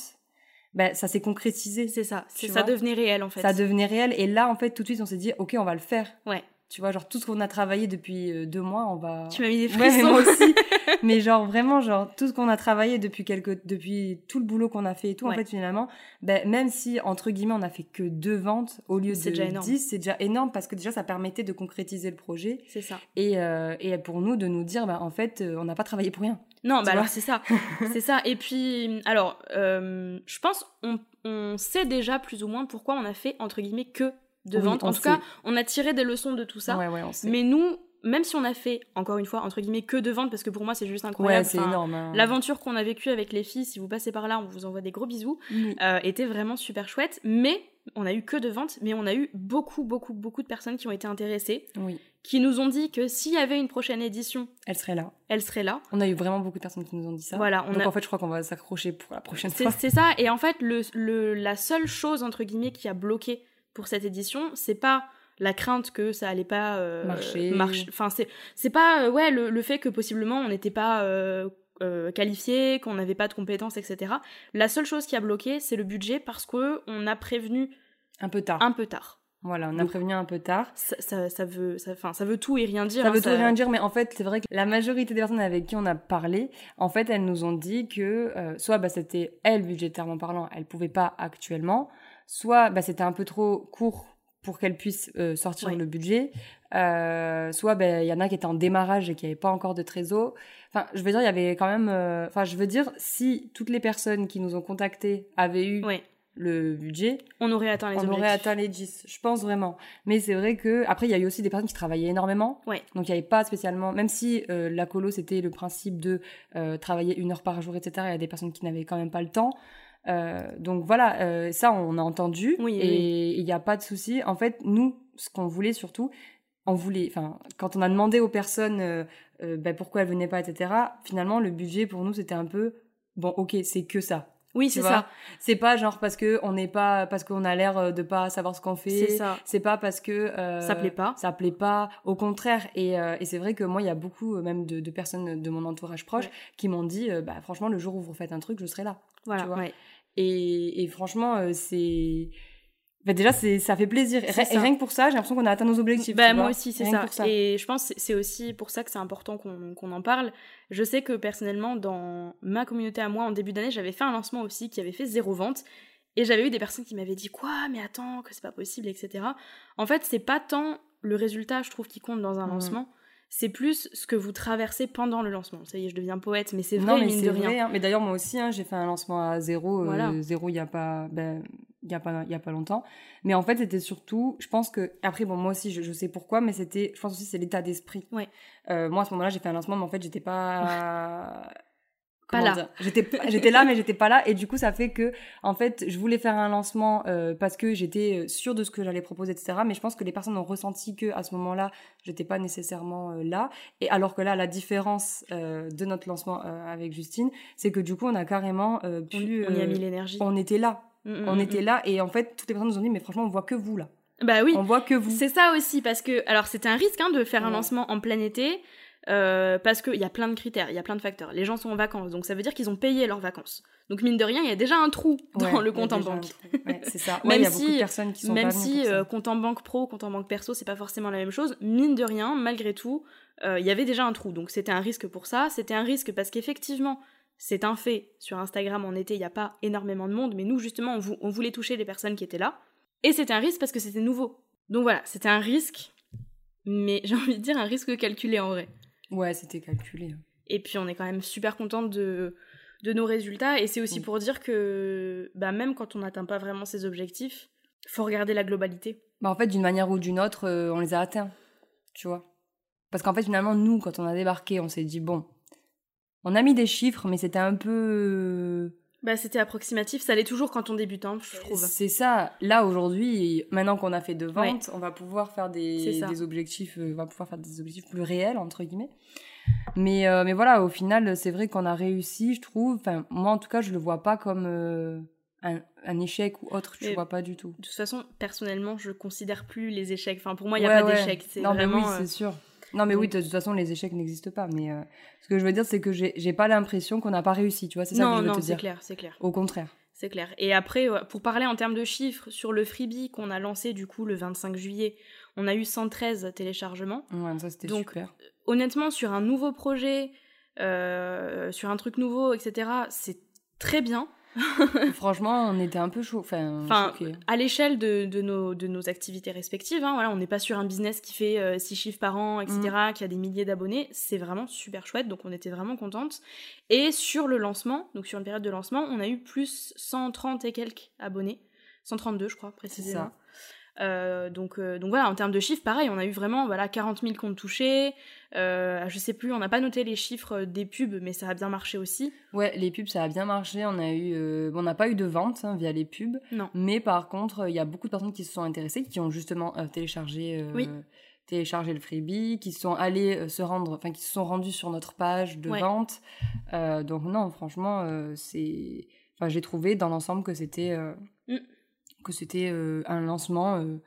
ben, ça s'est concrétisé. C'est ça. Ça devenait réel, en fait. Ça devenait réel. Et là, en fait, tout de suite, on s'est dit, OK, on va le faire. Ouais. Tu vois, genre, tout ce qu'on a travaillé depuis euh, deux mois, on va. Tu m'as mis des frissons. Ouais, moi aussi. mais genre, vraiment, genre, tout ce qu'on a travaillé depuis quelques, depuis tout le boulot qu'on a fait et tout, en fait, finalement, ben, même si, entre guillemets, on a fait que deux ventes au lieu de déjà dix, c'est déjà énorme parce que déjà, ça permettait de concrétiser le projet. C'est ça. Et, euh, et pour nous, de nous dire, ben, en fait, euh, on n'a pas travaillé pour rien. Non, bah alors c'est ça. c'est ça. Et puis, alors, je pense, on, on sait déjà plus ou moins pourquoi on a fait, entre guillemets, que de vente. En tout cas, on a tiré des leçons de tout ça. Mais nous, même si on a fait, encore une fois, entre guillemets, que de vente, parce que pour moi c'est juste incroyable. c'est énorme. Hein. L'aventure qu'on a vécue avec les filles, si vous passez par là, on vous envoie des gros bisous, euh, était vraiment super chouette. Mais on a eu que de ventes, mais on a eu beaucoup, beaucoup, beaucoup de personnes qui ont été intéressées. Oui. Qui nous ont dit que s'il y avait une prochaine édition, elle serait là. Elle serait là. On a eu vraiment beaucoup de personnes qui nous ont dit ça. Voilà. Donc en fait, je crois qu'on va s'accrocher pour la prochaine fois. C'est ça. Et en fait, le, la seule chose entre guillemets qui a bloqué pour cette édition, c'est pas la crainte que ça allait pas euh, marcher. Enfin, c'est c'est pas euh, ouais le, le, fait que possiblement on n'était pas euh, qualifiés, qu'on n'avait pas de compétences, etc. La seule chose qui a bloqué, c'est le budget parce que on a prévenu un peu tard. Un peu tard. Voilà, on a prévenu un peu tard. Ça, ça, veut, ça, ça veut tout et rien dire. Ça hein, veut tout et rien dire, mais en fait, c'est vrai que la majorité des personnes avec qui on a parlé, en fait, elles nous ont dit que euh, soit bah, c'était elles, budgétairement parlant, elles pouvaient pas actuellement, soit bah, c'était un peu trop court pour qu'elles puissent euh, sortir le budget, euh, soit bah, il y en a qui étaient en démarrage et qui n'avaient pas encore de trésor. Enfin, je veux dire, il y avait quand même. Enfin, je veux dire, si toutes les personnes qui nous ont contactés avaient eu le budget, on aurait atteint les on aurait atteint les 10, je pense vraiment. Mais c'est vrai que après il y a eu aussi des personnes qui travaillaient énormément. Ouais. Donc il n'y avait pas spécialement, même si euh, la colo c'était le principe de euh, travailler une heure par jour, etc. Il y a des personnes qui n'avaient quand même pas le temps. Euh, donc voilà, ça on a entendu oui, et il n'y a pas de souci. En fait, nous, ce qu'on voulait surtout, on voulait, enfin, quand on a demandé aux personnes ben, pourquoi elles venaient pas, etc. Finalement, le budget pour nous c'était un peu bon, ok, c'est que ça oui, c'est ça. C'est pas genre parce que on n'est pas parce qu'on a l'air euh, de pas savoir ce qu'on fait. C'est ça. C'est pas parce que euh, ça plaît pas. Ça plaît pas. Au contraire. Et, euh, et c'est vrai que moi, il y a beaucoup euh, même de, de, personnes de mon entourage proche qui m'ont dit, bah franchement, le jour où vous faites un truc, je serai là. Voilà. Tu vois et, et franchement, c'est bah déjà, ça fait plaisir. Et, rien que pour ça, j'ai l'impression qu'on a atteint nos objectifs. Bah, moi aussi, c'est ça. Et je pense que c'est aussi pour ça que c'est important qu'on en parle. Je sais que personnellement, dans ma communauté à moi, en début d'année, j'avais fait un lancement aussi qui avait fait zéro vente. Et j'avais eu des personnes qui m'avaient dit Quoi? Mais attends, que c'est pas possible, etc. En fait, c'est pas tant le résultat, je trouve, qui compte dans un mmh. C'est plus ce que vous traversez pendant le lancement. Ça y est, je deviens poète, mais c'est vrai, mais mine de rien. Hein. Mais d'ailleurs, moi aussi, hein, j'ai fait un lancement à zéro, euh, zéro il y a pas, ben, il y a pas, il y a pas longtemps. Mais en fait, c'était surtout, je pense que, après, bon, moi aussi, je, sais pourquoi, mais c'était, je pense aussi, c'est l'état d'esprit. Ouais. Euh, moi, à ce moment-là, j'ai fait un lancement, mais en fait, j'étais pas pas là. J'étais j'étais là mais j'étais pas là et du coup ça fait que en fait je voulais faire un lancement euh, parce que j'étais euh, sûre de ce que j'allais proposer etc. Mais je pense que les personnes ont ressenti que à ce moment-là j'étais pas nécessairement euh, là et alors que là la différence de notre lancement avec Justine c'est que du coup on a carrément pu on y a mis l'énergie. On était là. Mm, mm, on mm, était là et en fait toutes les personnes nous ont dit mais franchement on voit que vous là. Bah oui. On voit que vous. C'est ça aussi parce que alors c'était un risque hein, de faire un lancement en plein été. Euh, parce qu'il y a plein de critères, il y a plein de facteurs. Les gens sont en vacances, donc ça veut dire qu'ils ont payé leurs vacances. Donc mine de rien, il y a déjà un trou dans le compte en banque. c'est ça. même si, même si euh, compte en banque pro, compte en banque perso, c'est pas forcément la même chose. Mine de rien, malgré tout, euh, il y avait déjà un trou. Donc c'était un risque pour ça. C'était un risque parce qu'effectivement, c'est un fait. Sur Instagram en été, il n'y a pas énormément de monde, mais nous justement, on, on voulait toucher les personnes qui étaient là. Et c'était un risque parce que c'était nouveau. Donc voilà, c'était un risque, mais j'ai envie de dire un risque calculé en vrai. Ouais, c'était calculé. Hein. Et puis on est quand même super contente de, de nos résultats. Et c'est aussi pour dire que bah, même quand on n'atteint pas vraiment ses objectifs, faut regarder la globalité. Bah, en fait, d'une manière ou d'une autre, euh, on les a atteints. Tu vois Parce qu'en fait, finalement, nous, quand on a débarqué, on s'est dit, bon, on a mis des chiffres, mais c'était un peu bah, c'était approximatif, ça l'est toujours quand on débute, hein, je trouve. C'est ça. Là, aujourd'hui, maintenant qu'on a fait deux ventes, on va pouvoir faire des, des objectifs, euh, on va pouvoir faire des objectifs plus réels, entre guillemets. Mais, euh, mais voilà, au final, c'est vrai qu'on a réussi, je trouve. Enfin, moi, en tout cas, je le vois pas comme euh, un, un, échec ou autre, je vois pas du tout. De toute façon, personnellement, je considère plus les échecs. Enfin, pour moi, il n'y a pas d'échec. C'est vraiment. oui, c'est sûr. Non, mais oui, de toute façon, les échecs n'existent pas. Mais euh, ce que je veux dire, c'est que j'ai pas l'impression qu'on n'a pas réussi. Tu vois, c'est ça que je veux non, te dire. c'est clair, c'est clair. Au contraire. C'est clair. Et après, pour parler en termes de chiffres, sur le freebie qu'on a lancé du coup le 25 juillet, on a eu 113 téléchargements. Ouais, ça c'était super. Honnêtement, sur un nouveau projet, euh, sur un truc nouveau, etc., c'est très bien. Franchement, on était un peu chaud. Enfin, à l'échelle de, de, nos, de nos activités respectives, hein, voilà, on n'est pas sur un business qui fait 6 euh, chiffres par an, etc., mm. qui a des milliers d'abonnés. C'est vraiment super chouette, donc on était vraiment contente. Et sur le lancement, donc sur une période de lancement, on a eu plus 130 et quelques abonnés. 132, je crois, précisément. Euh, donc, euh, donc voilà, en termes de chiffres, pareil, on a eu vraiment voilà, 40 000 comptes touchés. Euh, je sais plus, on n'a pas noté les chiffres des pubs, mais ça a bien marché aussi. Ouais, les pubs, ça a bien marché. On a eu, euh, on n'a pas eu de vente hein, via les pubs. Non. Mais par contre, il y a beaucoup de personnes qui se sont intéressées, qui ont justement téléchargé. Oui. téléchargé le freebie, qui sont allés se rendre, enfin qui se sont rendus sur notre page de vente. donc non, franchement, c'est, enfin j'ai trouvé dans l'ensemble que c'était que c'était euh, un lancement euh,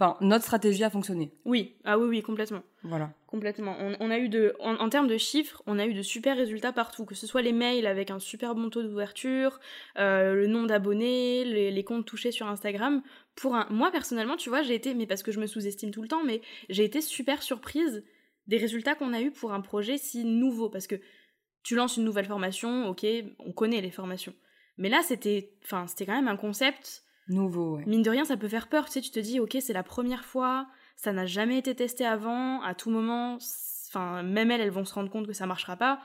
Enfin, notre stratégie a fonctionné. Oui, ah oui, oui, complètement. Voilà. Complètement. On, a eu de, en, termes de chiffres, on a eu de super résultats partout, que ce soit les mails avec un super bon taux d'ouverture, euh, le nombre d'abonnés, les, comptes touchés sur Instagram. Pour un, moi personnellement, tu vois, j'ai été, mais parce que je me sous-estime tout le temps, mais j'ai été super surprise des résultats qu'on a eu pour un projet si nouveau, parce que tu lances une nouvelle formation, ok, on connaît les formations, mais là c'était, enfin, c'était quand même un concept Nouveau, ouais. Mine de rien, ça peut faire peur. Tu sais, tu te dis, ok, c'est la première fois, ça n'a jamais été testé avant, à tout moment, enfin, même elles, elles vont se rendre compte que ça marchera pas.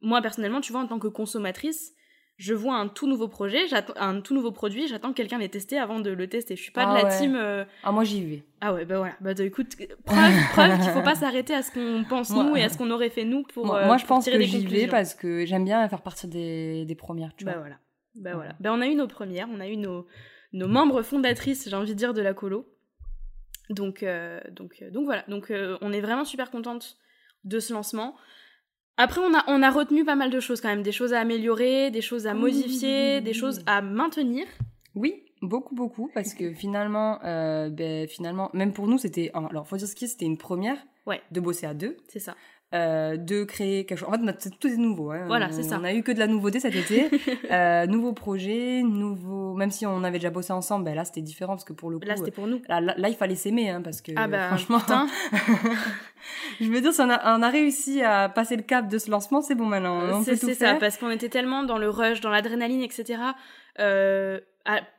Moi, personnellement, tu vois, en tant que consommatrice, je vois un tout nouveau projet, un tout nouveau produit, j'attends que quelqu'un l'ait testé avant de le tester. Je suis pas de ah la team. Euh, ah, moi j'y vais. Ah ouais, bah voilà. Bah écoute, preuve, preuve qu'il faut pas s'arrêter à ce qu'on pense nous et à ce qu'on aurait fait nous pour. Moi, moi je pense que j'y vais parce que j'aime bien faire partie des, des premières, tu bah voilà. Bah voilà. Bah on a eu nos premières, on a eu nos, nos membres fondatrices, j'ai envie de dire, de la colo. Donc, euh, donc, euh, donc voilà, donc euh, on est vraiment super contente de ce lancement. Après, on a, on a retenu pas mal de choses quand même, des choses à améliorer, des choses à modifier, des choses à maintenir. Oui, beaucoup, beaucoup, parce que finalement, ben, finalement, même pour nous, c'était, alors faut dire ce qui c'était une première, ouais. de bosser à deux. C'est ça. Euh, de créer quelque chose. En fait, tout est nouveau. Hein. Voilà, c'est ça. On a eu que de la nouveauté cet été. euh, nouveau projet, nouveau. Même si on avait déjà bossé ensemble, ben là c'était différent parce que pour le coup. Là c'était pour nous. Là, là, il fallait s'aimer, hein, parce que ah bah, franchement. je veux dire, si on a, on a, réussi à passer le cap de ce lancement, c'est bon maintenant. C'est ça, parce qu'on était tellement dans le rush, dans l'adrénaline, etc. Euh,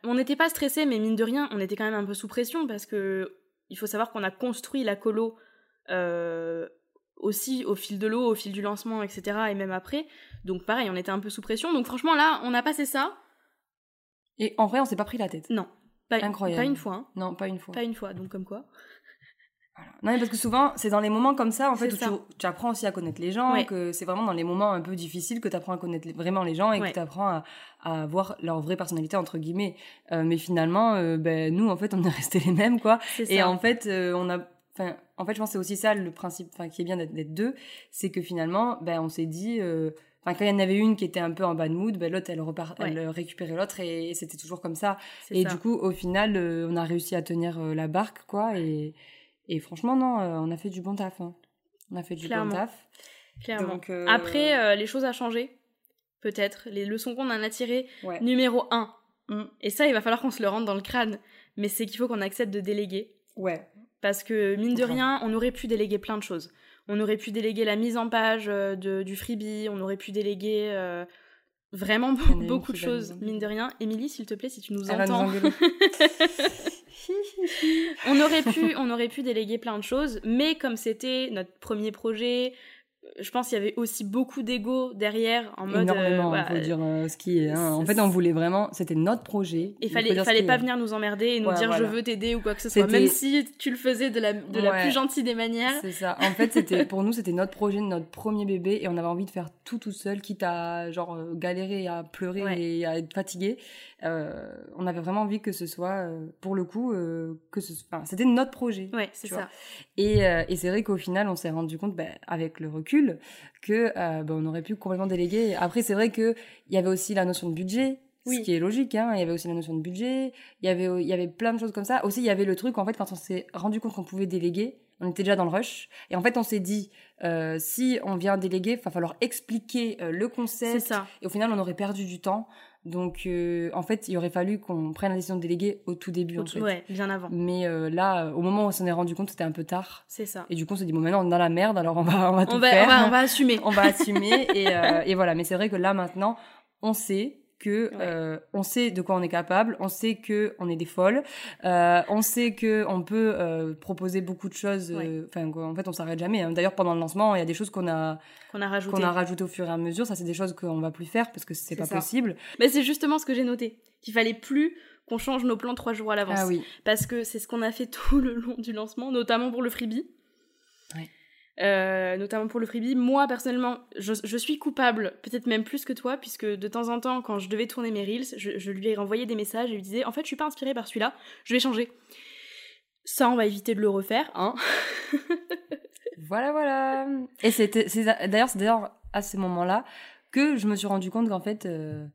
on n'était pas stressé, mais mine de rien, on était quand même un peu sous pression parce que il faut savoir qu'on a construit la colo. Euh, aussi au fil de l'eau, au fil du lancement, etc. et même après. Donc pareil, on était un peu sous pression. Donc franchement, là, on a passé ça. Et en vrai, on s'est pas pris la tête. Non. Pas, Incroyable. Pas une fois. Hein. Non, pas une fois. Pas une fois, donc comme quoi. Voilà. Non, mais parce que souvent, c'est dans les moments comme ça, en fait, où tu, apprends aussi à connaître les gens, que c'est vraiment dans les moments un peu difficiles que tu apprends à connaître vraiment les gens et que tu apprends à, à, voir leur vraie personnalité, entre guillemets. Euh, mais finalement, euh, ben, nous, en fait, on est restés les mêmes, quoi. Et en fait, euh, on a Enfin, en fait, je pense que c'est aussi ça le principe, enfin, qui est bien d'être deux, c'est que finalement, ben, on s'est dit, euh, enfin, quand il y en avait une qui était un peu en bad mood, ben, l'autre, elle, repart, elle récupérait l'autre et, c'était toujours comme ça. Et du coup, au final, euh, on a réussi à tenir euh, la barque, quoi. Et, et franchement, non, on a fait du bon taf. Hein. On a fait du bon taf. Clairement. Après, les choses ont changé, peut-être. Les leçons qu'on en a tirées. Numéro un. Mm. Et ça, il va falloir qu'on se le rende dans le crâne. Mais c'est qu'il faut qu'on accepte de déléguer. Ouais. Parce que, mine de rien, on aurait pu déléguer plein de choses. On aurait pu déléguer la mise en page euh, de, du freebie, on aurait pu déléguer euh, vraiment beaucoup de choses, mine de rien. Émilie, s'il te plaît, si tu nous entends. on, aurait pu, on aurait pu déléguer plein de choses, mais comme c'était notre premier projet, je pense qu'il y avait aussi beaucoup d'ego derrière en mode énormément euh, faut dire euh, ce qui est hein. en fait on voulait vraiment c'était notre projet. Il fallait fallait pas venir nous emmerder et nous dire je veux t'aider ou quoi que ce soit même si tu le faisais de la de la plus gentille des manières. C'est ça. En fait c'était pour nous c'était notre projet notre premier bébé et on avait envie de faire tout tout seul quitte à genre euh, galérer à pleurer et à être fatigué on avait vraiment envie que ce soit pour le coup que ce enfin c'était notre projet ouais c'est ça et, et c'est vrai qu'au final on s'est rendu compte bah, avec le recul que euh, ben, on aurait pu complètement déléguer. Après, c'est vrai que il y avait aussi la notion de budget. Ce qui est logique, hein. Il y avait aussi la notion de budget. Il y avait, il y avait plein de choses comme ça. Aussi, il y avait le truc, en fait, quand on s'est rendu compte qu'on pouvait déléguer, on était déjà dans le rush. Et en fait, on s'est dit, euh, si on vient déléguer, il va falloir expliquer euh, le concept. Ça. Et au final, on aurait perdu du temps. Donc, euh, en fait, il aurait fallu qu'on prenne la décision de déléguer au tout début. en fait. Ouais, bien avant. Mais euh, là, au moment où on s'en est rendu compte, c'était un peu tard. C'est ça. Et du coup, on s'est dit, bon, maintenant, on est dans la merde, alors on va, on va tout on va, faire. On va, on va assumer. on va assumer. et, euh, et voilà. Mais c'est vrai que là, maintenant, on sait que euh, on sait de quoi on est capable, on sait que on est des folles, euh, on sait que on peut euh, proposer beaucoup de choses. En fait, on s'arrête jamais. Hein. D'ailleurs, pendant le lancement, il y a des choses qu'on a qu'on a rajoutées qu'on a rajoutées au fur et à mesure. Ça, c'est des choses qu'on va plus faire parce que c'est pas possible. Mais c'est justement ce que j'ai noté. Qu'il fallait plus qu'on change nos plans trois jours à l'avance. Ah oui. Parce que c'est ce qu'on a fait tout le long du lancement, notamment pour le freebie. Ouais. Euh, notamment pour le freebie. Moi, personnellement, je, je suis coupable, peut-être même plus que toi, puisque de temps en temps, quand je devais tourner mes reels, je, je lui ai renvoyé des messages et lui disais, en fait, je suis pas inspirée par celui-là, je vais changer. Ça, on va éviter de le refaire, hein. voilà, voilà. Et c'était, d'ailleurs, c'est d'ailleurs à ces moments-là que je me suis rendu compte qu'en fait, euh,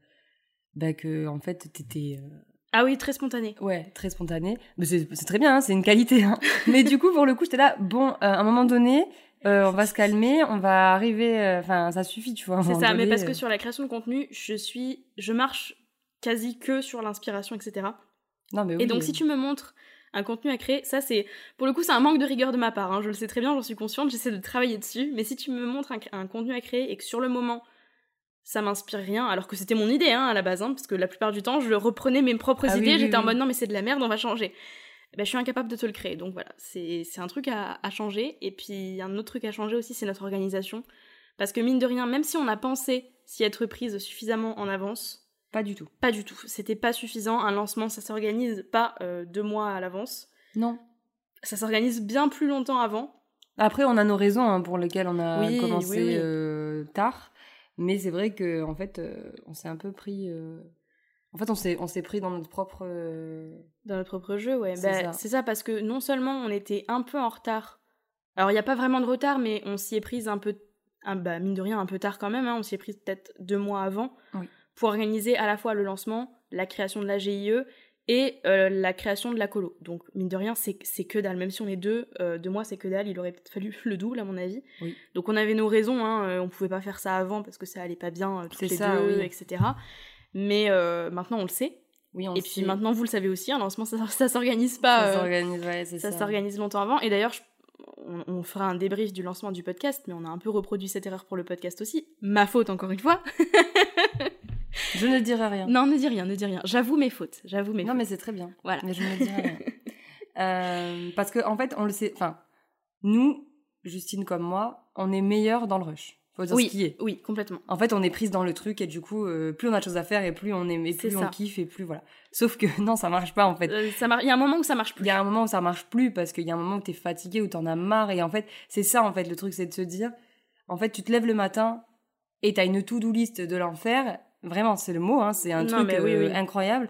bah, que en fait, t'étais, euh, Ah oui, très spontané. Ouais, très spontané. Mais c'est très bien, hein, c'est une qualité. Hein. Mais du coup, pour le coup, j'étais là, bon, euh, à un moment donné, euh, on va se calmer, on va arriver. Euh, enfin, ça suffit, tu vois. C'est ça, mais parce que sur la création de contenu, je suis, je marche quasi que sur l'inspiration, etc. Non, mais oui, Et donc, si tu me montres un contenu à créer, ça c'est, pour le coup, c'est un manque de rigueur de ma part. Hein. je le sais très bien, j'en suis consciente, j'essaie de travailler dessus. Mais si tu me montres un contenu à créer et que sur le moment ça m'inspire rien, alors que c'était mon idée hein, à la base, hein, parce que la plupart du temps, je reprenais mes propres ah idées, j'étais en mode non mais c'est de la merde, on va changer. Eh ben, je suis incapable de te le créer, donc voilà, c'est un truc à, changer. Et puis un autre truc à changer aussi, c'est notre organisation. Parce que mine de rien, même si on a pensé s'y être prise suffisamment en avance, pas du tout. Pas du tout. C'était pas suffisant. Un lancement, ça s'organise pas euh, deux mois à l'avance. Non. Ça s'organise bien plus longtemps avant. Après, on a nos raisons hein, pour lesquelles on a commencé euh, tard. Mais c'est vrai que en fait, euh, on s'est un peu pris. En fait, on s'est on s'est pris dans notre propre. Euh, dans notre propre jeu, ouais. C'est bah, ça. ça. parce que non seulement on était un peu en retard. Alors il n'y a pas vraiment de retard, mais on s'y est pris un peu, un, bah, mine de rien, un peu tard quand même. Hein. on s'y est pris peut-être deux mois avant pour organiser à la fois le lancement, la création de la GIE et euh, la création de la colo. Donc, mine de rien, c'est que dalle. Même si on est deux, euh, deux mois, c'est que dalle. Il aurait peut-être fallu le double, à mon avis. Donc, on avait nos raisons. Hein. Euh, on pouvait pas faire ça avant parce que ça allait pas bien, toutes les ça, deux, etc. Mais maintenant, on le sait. Oui, on et puis maintenant, vous le savez aussi, un lancement, ça, ça s'organise pas. Ça s'organise, ouais, Ça, ça. s'organise longtemps avant. Et d'ailleurs, on, on, fera un débrief du lancement du podcast, mais on a un peu reproduit cette erreur pour le podcast aussi. Ma faute, encore une fois. Je ne dirai rien. Non, ne dis rien, ne dis rien. J'avoue mes fautes. J'avoue mes non, mais c'est très bien. Voilà. Mais je ne dirai rien. Euh, parce que en fait, on le sait. Enfin, nous, Justine comme moi, on est meilleurs dans le rush. Faut dire oui, ce qui est. Oui, complètement. En fait, on est prise dans le truc et du coup, euh, plus on a de choses à faire et plus on aime, et plus on kiffe et plus voilà. Sauf que non, ça marche pas en fait. Euh, ça Il y a un moment où ça marche plus. Il y a un moment où ça marche plus parce qu'il y a un moment où t'es fatigué, où t'en as marre et en fait, c'est ça en fait le truc, c'est de se dire, en fait, tu te lèves le matin et t'as une to-do list de l'enfer Vraiment, c'est le mot, hein, c'est un truc euh, incroyable.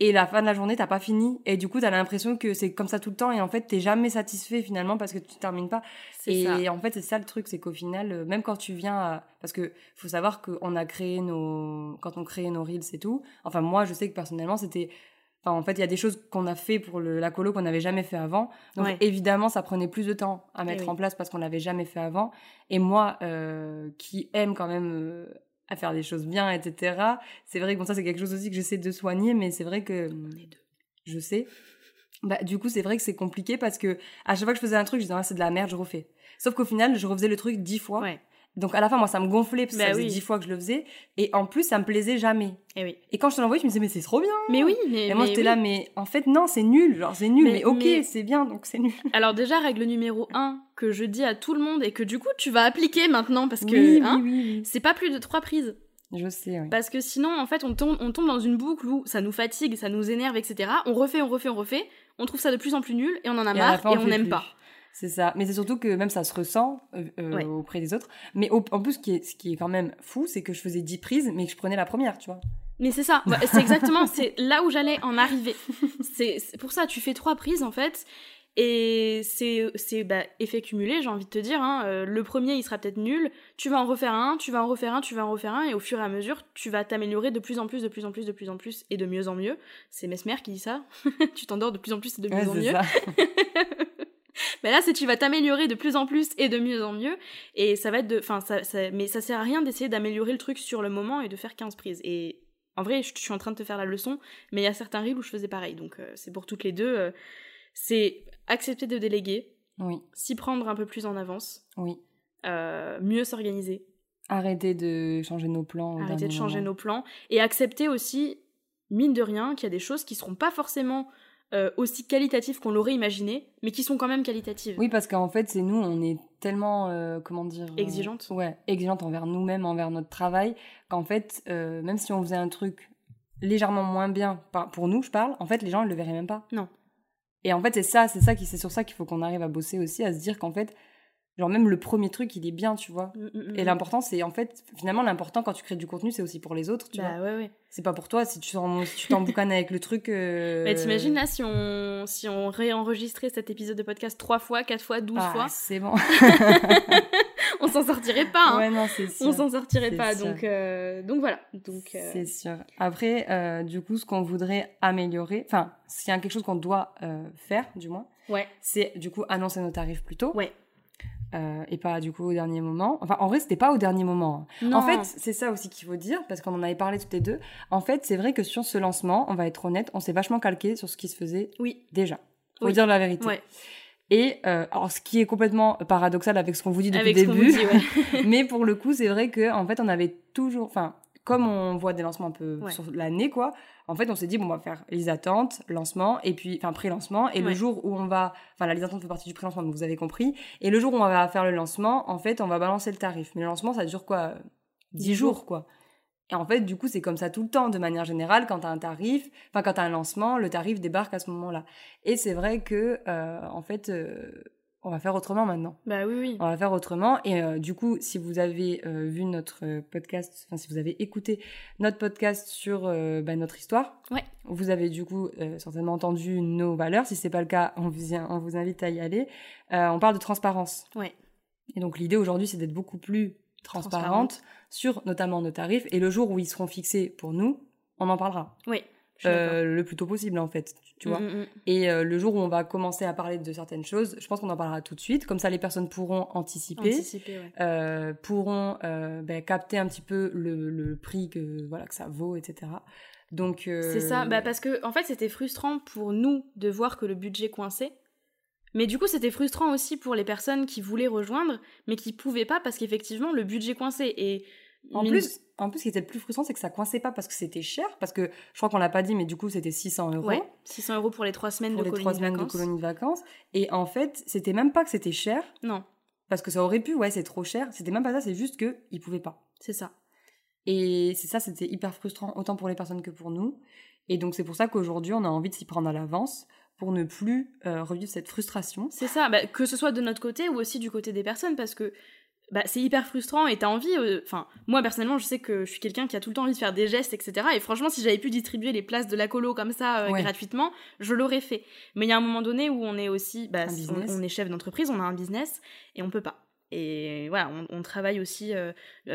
Et la fin de la journée, t'as pas fini. Et du coup, t'as l'impression que c'est comme ça tout le temps. Et en fait, t'es jamais satisfait finalement parce que tu termines pas. Et en fait, c'est ça le truc, c'est qu'au final, euh, même quand tu viens Parce que faut savoir qu'on a créé nos... Quand on crée nos reels et tout, enfin moi, je sais que personnellement, c'était... Enfin, en fait, il y a des choses qu'on a fait pour le, la colo qu'on n'avait jamais fait avant. Donc, évidemment, ça prenait plus de temps à mettre en place parce qu'on l'avait jamais fait avant. Et moi, euh, qui aime quand même à faire des choses bien, etc. C'est vrai que bon, ça, c'est quelque chose aussi que j'essaie de soigner, mais c'est vrai que. On est deux. Je sais. Bah, du coup, c'est vrai que c'est compliqué parce que à chaque fois que je faisais un truc, je disais, ah, c'est de la merde, je refais. Sauf qu'au final, je refaisais le truc dix fois. Ouais. Donc à la fin, moi, ça me gonflait parce que bah ça faisait dix fois que je le faisais. Et en plus, ça me plaisait jamais. Et, eh oui. et quand je te l'envoyais, je me disais, mais c'est trop bien. Mais oui. Mais, et moi, j'étais là, mais en fait, non, c'est nul. Genre, c'est nul. Mais, ok, c'est bien, donc c'est nul. Alors déjà, règle numéro un que je dis à tout le monde et que du coup, tu vas appliquer maintenant parce que hein, c'est pas plus de trois prises. Je sais, oui. Parce que sinon, en fait, on tombe, on tombe dans une boucle où ça nous fatigue, ça nous énerve, etc. On refait, on refait, on refait. On trouve ça de plus en plus nul et on en a marre et on n'aime pas. C'est ça. Mais c'est surtout que même ça se ressent euh, euh, auprès des autres. Mais en plus, ce qui, est, ce qui est quand même fou, c'est que je faisais 10 prises, mais que je prenais la première, tu vois. Mais c'est ça, c'est exactement, c'est là où j'allais en arriver. C'est pour ça, tu fais trois prises en fait, et c'est, c'est bah, effet cumulé, j'ai envie de te dire. Hein. Euh, le premier, il sera peut-être nul. Tu vas en refaire un, tu vas en refaire un, tu vas en refaire un. Et au fur et à mesure, tu vas t'améliorer de plus en plus, de plus en plus, de plus en plus et de mieux en mieux. C'est Mesmer qui dit ça. tu t'endors de plus en plus et de mieux en mieux. mais là, c'est tu vas t'améliorer de plus en plus et de mieux en mieux. Et ça va être de. Enfin, ça, ça, mais ça sert à rien d'essayer d'améliorer le truc sur le moment et de faire 15 prises. Et en vrai, je, suis en train de te faire la leçon, mais il y a certains reels où je faisais pareil. Donc, euh, c'est pour toutes les deux. Euh, c'est accepter de déléguer, oui. s'y prendre un peu plus en avance, oui. Euh, mieux s'organiser. Arrêter de changer nos plans. Arrêter de changer nos plans. Et accepter aussi, mine de rien, qu'il y a des choses qui seront pas forcément euh, aussi qualitatives qu'on l'aurait imaginé, mais qui sont quand même qualitatives. Oui, parce qu'en fait, c'est nous, on est tellement, euh, comment dire... Exigeante. ouais, exigeante envers nous-mêmes, envers notre travail, qu'en fait, même si on faisait un truc légèrement moins bien, pour nous, je parle, en fait, les gens ne le verraient même pas. Non. Et en fait, c'est ça, c'est ça qui, c'est sur ça qu'il faut qu'on arrive à bosser aussi, à se dire qu'en fait, Genre même le premier truc, il est bien, tu vois. Mm, mm, Et mm. l'important, c'est en fait, finalement, l'important quand tu crées du contenu, c'est aussi pour les autres, tu vois. Bah ouais, ouais. C'est pas pour toi, si tu si t'emboucanes avec le truc... euh, Mais t'imagines là si on, si on réenregistrait cet épisode de podcast trois fois, quatre fois, douze ah, fois, c'est bon. on s'en sortirait pas. hein. ouais, non, c'est sûr. on s'en sortirait pas. sûr. Donc, euh, donc voilà. Donc, euh, C'est sûr. Après, euh, du coup, ce qu'on voudrait améliorer, enfin, s'il y a quelque chose qu'on doit euh, faire, du moins, ouais, c'est du coup annoncer nos tarifs plus tôt. ouais. Euh, et pas du coup au dernier moment. Enfin, en vrai, c'était pas au dernier moment. hein. Non. En fait, c'est ça aussi qu'il faut dire, parce qu'on en avait parlé toutes les deux. En fait, c'est vrai que sur ce lancement, on va être honnête, on s'est vachement calqué sur ce qui se faisait oui, déjà. Faut Oui. dire la vérité. ouais. Et euh, alors, ce qui est complètement paradoxal avec ce qu'on vous dit depuis Avec le début, dit, ouais. mais pour le coup, c'est vrai que en fait, on avait toujours, enfin, comme on voit des lancements un peu Ouais. sur l'année, quoi. En fait, on s'est dit bon, on va faire les attentes, lancement, et puis enfin pré-lancement, et le jour où on va, enfin, les attentes font partie du pré-lancement, donc vous avez compris. Et le jour où on va faire le lancement, en fait, on va balancer le tarif. Mais le lancement, ça dure quoi 10 Dix jours, jours. quoi. Et en fait, du coup, c'est comme ça tout le temps, de manière générale, quand t'as un tarif, enfin, quand t'as un lancement, le tarif débarque à ce moment-là. Et c'est vrai que, euh, en fait, euh, on va faire autrement maintenant. Bah oui, oui. On va faire autrement. Et euh, du coup, si vous avez euh, vu notre podcast, enfin si vous avez écouté notre podcast sur euh, bah, notre histoire, Ouais. vous avez du coup certainement entendu nos valeurs. Si c'est pas le cas, on vous, on vous invite à y aller. On parle de transparence. Ouais. Et donc l'idée aujourd'hui, c'est d'être beaucoup plus transparente, Transparente. sur notamment nos tarifs. Et le jour où ils seront fixés pour nous, on en parlera. Oui. Euh, le plus tôt possible en fait, tu vois. Mm, mm, mm. Et euh, le jour où on va commencer à parler de certaines choses, je pense qu'on en parlera tout de suite. Comme ça, les personnes pourront anticiper, Anticiper, ouais. euh, pourront ben, capter un petit peu le, le prix que voilà que ça vaut, etc. Donc C'est ça, bah parce que en fait c'était frustrant pour nous de voir que le budget coinçait. Mais du coup c'était frustrant aussi pour les personnes qui voulaient rejoindre mais qui pouvaient pas parce qu'effectivement le budget coinçait et en plus, en plus, ce qui était le plus frustrant, c'est que ça coinçait pas parce que c'était cher, parce que je crois qu'on l'a pas dit, mais du coup, c'était 600 euros. ouais, 600 euros pour les trois semaines Pour de les colonie trois de semaines de vacances. colonie de vacances. Et en fait, c'était même pas que c'était cher, Non, parce que ça aurait pu, ouais, c'est trop cher. C'était même pas ça, c'est juste que ils pouvaient pas. c'est ça. Et c'est ça, c'était hyper frustrant, autant pour les personnes que pour nous. Et donc, c'est pour ça qu'aujourd'hui, on a envie de s'y prendre à l'avance pour ne plus euh, revivre cette frustration. C'est ça, bah, que ce soit de notre côté ou aussi du côté des personnes, parce que bah, c'est hyper frustrant et t'as envie. euh, Enfin, moi personnellement, je sais que je suis quelqu'un qui a tout le temps envie de faire des gestes, etc. Et franchement, si j'avais pu distribuer les places de la colo comme ça euh, Ouais. gratuitement, je l'aurais fait. Mais il y a un moment donné où on est aussi, bah, on, on est chef d'entreprise, on a un business et on peut pas. Et voilà, on, on travaille aussi. euh,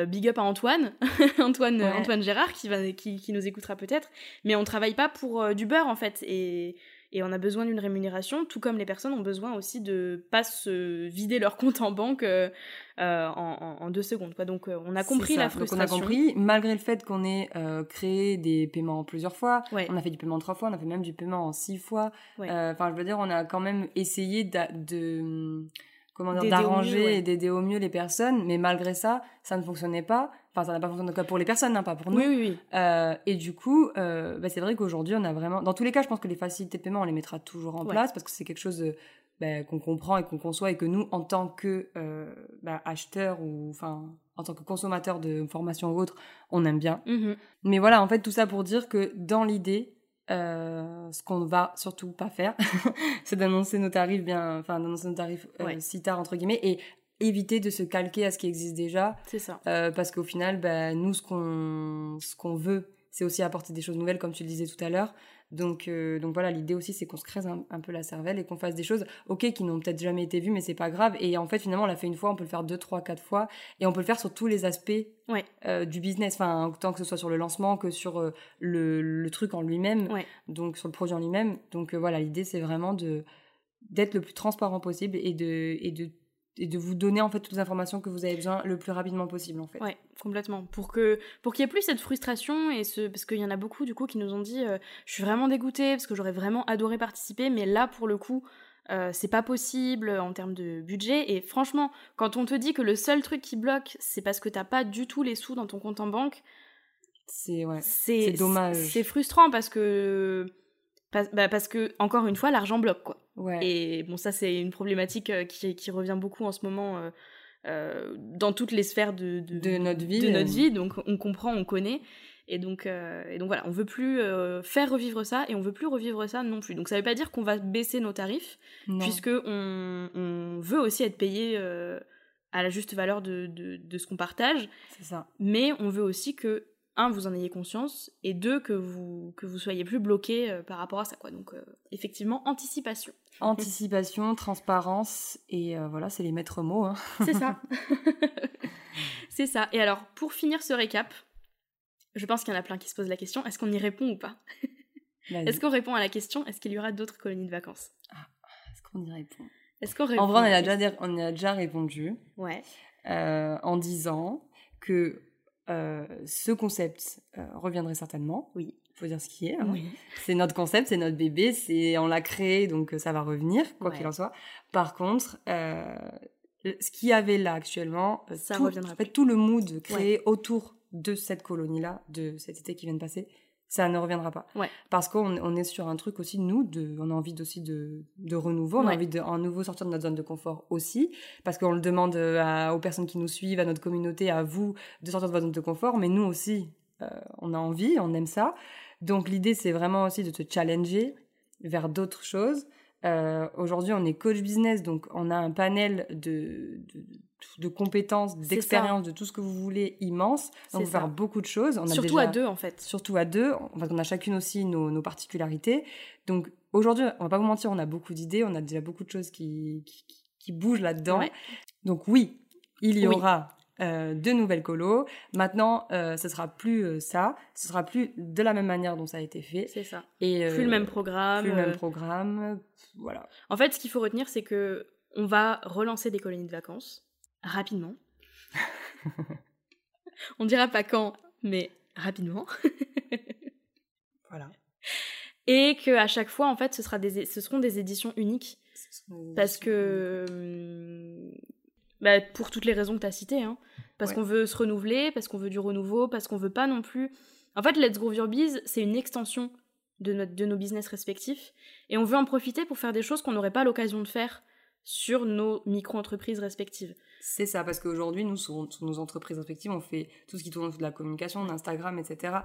big up à Antoine, Antoine, Ouais. Antoine Gérard qui va, qui, qui nous écoutera peut-être. Mais on travaille pas pour du beurre en fait. Et et on a besoin d'une rémunération, tout comme les personnes ont besoin aussi de pas se vider leur compte en banque euh, euh, en, deux secondes. Quoi. Donc euh, on a compris la Donc, frustration. on a compris, malgré le fait qu'on ait euh, créé des paiements plusieurs fois, Ouais. on a fait du paiement trois fois, on a fait même du paiement en six fois. Ouais. Euh, Enfin, je veux dire, on a quand même essayé de comment dire, d'arranger ouais. et d'aider au mieux les personnes, mais malgré ça, ça ne fonctionnait pas. Enfin, ça n'a pas fonctionné en tout cas pour les personnes, hein, pas pour nous. Oui, oui, oui. Euh, et du coup, euh, bah, c'est vrai qu'aujourd'hui, on a vraiment. Dans tous les cas, je pense que les facilités de paiement, on les mettra toujours en Ouais. place parce que c'est quelque chose euh, bah, qu'on comprend et qu'on conçoit et que nous, en tant que euh, bah, acheteurs ou enfin en tant que consommateurs de formation ou autre, on aime bien. Mhm. Mais voilà, en fait, tout ça pour dire que dans l'idée, euh, ce qu'on va surtout pas faire, c'est d'annoncer nos tarifs bien, enfin d'annoncer nos tarifs euh, Ouais. si tard entre guillemets et éviter de se calquer à ce qui existe déjà C'est ça. euh, parce qu'au final, bah, nous, ce qu'on ce qu'on veut, c'est aussi apporter des choses nouvelles, comme tu le disais tout à l'heure. Donc, euh, donc voilà, l'idée aussi, c'est qu'on se crée un, un peu la cervelle et qu'on fasse des choses, ok, qui n'ont peut-être jamais été vues, mais c'est pas grave. Et en fait, finalement, on l'a fait une fois, on peut le faire deux, trois, quatre fois, et on peut le faire sur tous les aspects Ouais. euh, du business, enfin, tant que ce soit sur le lancement que sur euh, le, le truc en lui-même, Ouais. donc sur le produit en lui-même. Donc voilà, l'idée, c'est vraiment de d'être le plus transparent possible et de et de et de vous donner en fait toutes les informations que vous avez besoin le plus rapidement possible en fait. Ouais, complètement. Pour que pour qu'il y ait plus cette frustration et ce parce qu'il y en a beaucoup du coup qui nous ont dit euh, je suis vraiment dégoûtée parce que j'aurais vraiment adoré participer mais là pour le coup euh, c'est pas possible en termes de budget et franchement quand on te dit que le seul truc qui bloque c'est parce que t'as pas du tout les sous dans ton compte en banque C'est ouais. c'est C'est dommage. c'est frustrant parce que parce, bah, parce que encore une fois l'argent bloque quoi Ouais. et bon, ça, c'est une problématique euh, qui, qui revient beaucoup en ce moment euh, euh, dans toutes les sphères de, De notre vie, De notre vie, donc on comprend, on connaît. Et donc, euh, et donc voilà, on veut plus euh, faire revivre ça et on veut plus revivre ça non plus. Donc ça veut pas dire qu'on va baisser nos tarifs, Non. puisque on, on veut aussi être payé euh, à la juste valeur de, de, ce qu'on partage. C'est ça. Mais on veut aussi que, un, vous en ayez conscience, et deux, que vous, que vous soyez plus bloqué euh, par rapport à ça. Quoi. Donc, euh, effectivement, anticipation. Anticipation, transparence, et euh, voilà, c'est les maîtres mots. Hein. C'est ça. c'est ça. Et alors, pour finir ce récap, je pense qu'il y en a plein qui se posent la question, est-ce qu'on y répond ou pas? Est-ce qu'on répond à la question, est-ce qu'il y aura d'autres colonies de vacances? Ah, Est-ce qu'on y répond? Est-ce qu'on En vrai, on a, déjà, on a déjà répondu. Ouais. En disant que euh, ce concept euh, reviendrait certainement. Oui. Il faut dire ce qui est. Hein. C'est notre concept, c'est notre bébé, c'est on l'a créé, donc ça va revenir, quoi qu'il en soit. Par contre, ce qu'il y avait là actuellement, ça tout, reviendra. En fait, tout le mood créé autour de cette colonie-là, de cet été qui vient de passer, ça ne reviendra pas. Ouais. Parce qu'on on est sur un truc aussi, nous, de, on a envie aussi de, de renouveau, on a envie de un nouveau sortir de notre zone de confort aussi, parce qu'on le demande euh, aux personnes qui nous suivent, à notre communauté, à vous, de sortir de votre zone de confort, mais nous aussi, euh, on a envie, on aime ça. Donc l'idée, c'est vraiment aussi de te challenger vers d'autres choses. Euh, aujourd'hui, on est coach business, donc on a un panel de, de de compétences, d'expérience, de tout ce que vous voulez immense. Donc, on peut faire beaucoup de choses. On surtout à deux, en fait. Surtout à deux. En fait, on a chacune aussi nos, particularités. Donc, aujourd'hui, on va pas vous mentir, on a beaucoup d'idées. On a déjà beaucoup de choses qui, qui, bougent là-dedans. Donc, oui, il y aura euh, de nouvelles colos. Maintenant, euh, ce sera plus euh, ça. Ce sera plus de la même manière dont ça a été fait. C'est ça. Et, plus le même programme. Plus le même programme. Voilà. En fait, ce qu'il faut retenir, c'est que on va relancer des colonies de vacances rapidement. On dira pas quand, mais rapidement. voilà. Et que à chaque fois, en fait, ce, sera des, ce seront des éditions uniques. parce que. Bah, pour toutes les raisons que tu as citées. Hein. Parce qu'on veut se renouveler, parce qu'on veut du renouveau, parce qu'on veut pas non plus. En fait, Let's Grow Your Biz, c'est une extension de, notre, de nos business respectifs. Et on veut en profiter pour faire des choses qu'on n'aurait pas l'occasion de faire sur nos micro-entreprises respectives. C'est ça, parce qu'aujourd'hui, nous, sur, nos entreprises respectives, on fait tout ce qui tourne autour de la communication, d'Instagram, etc.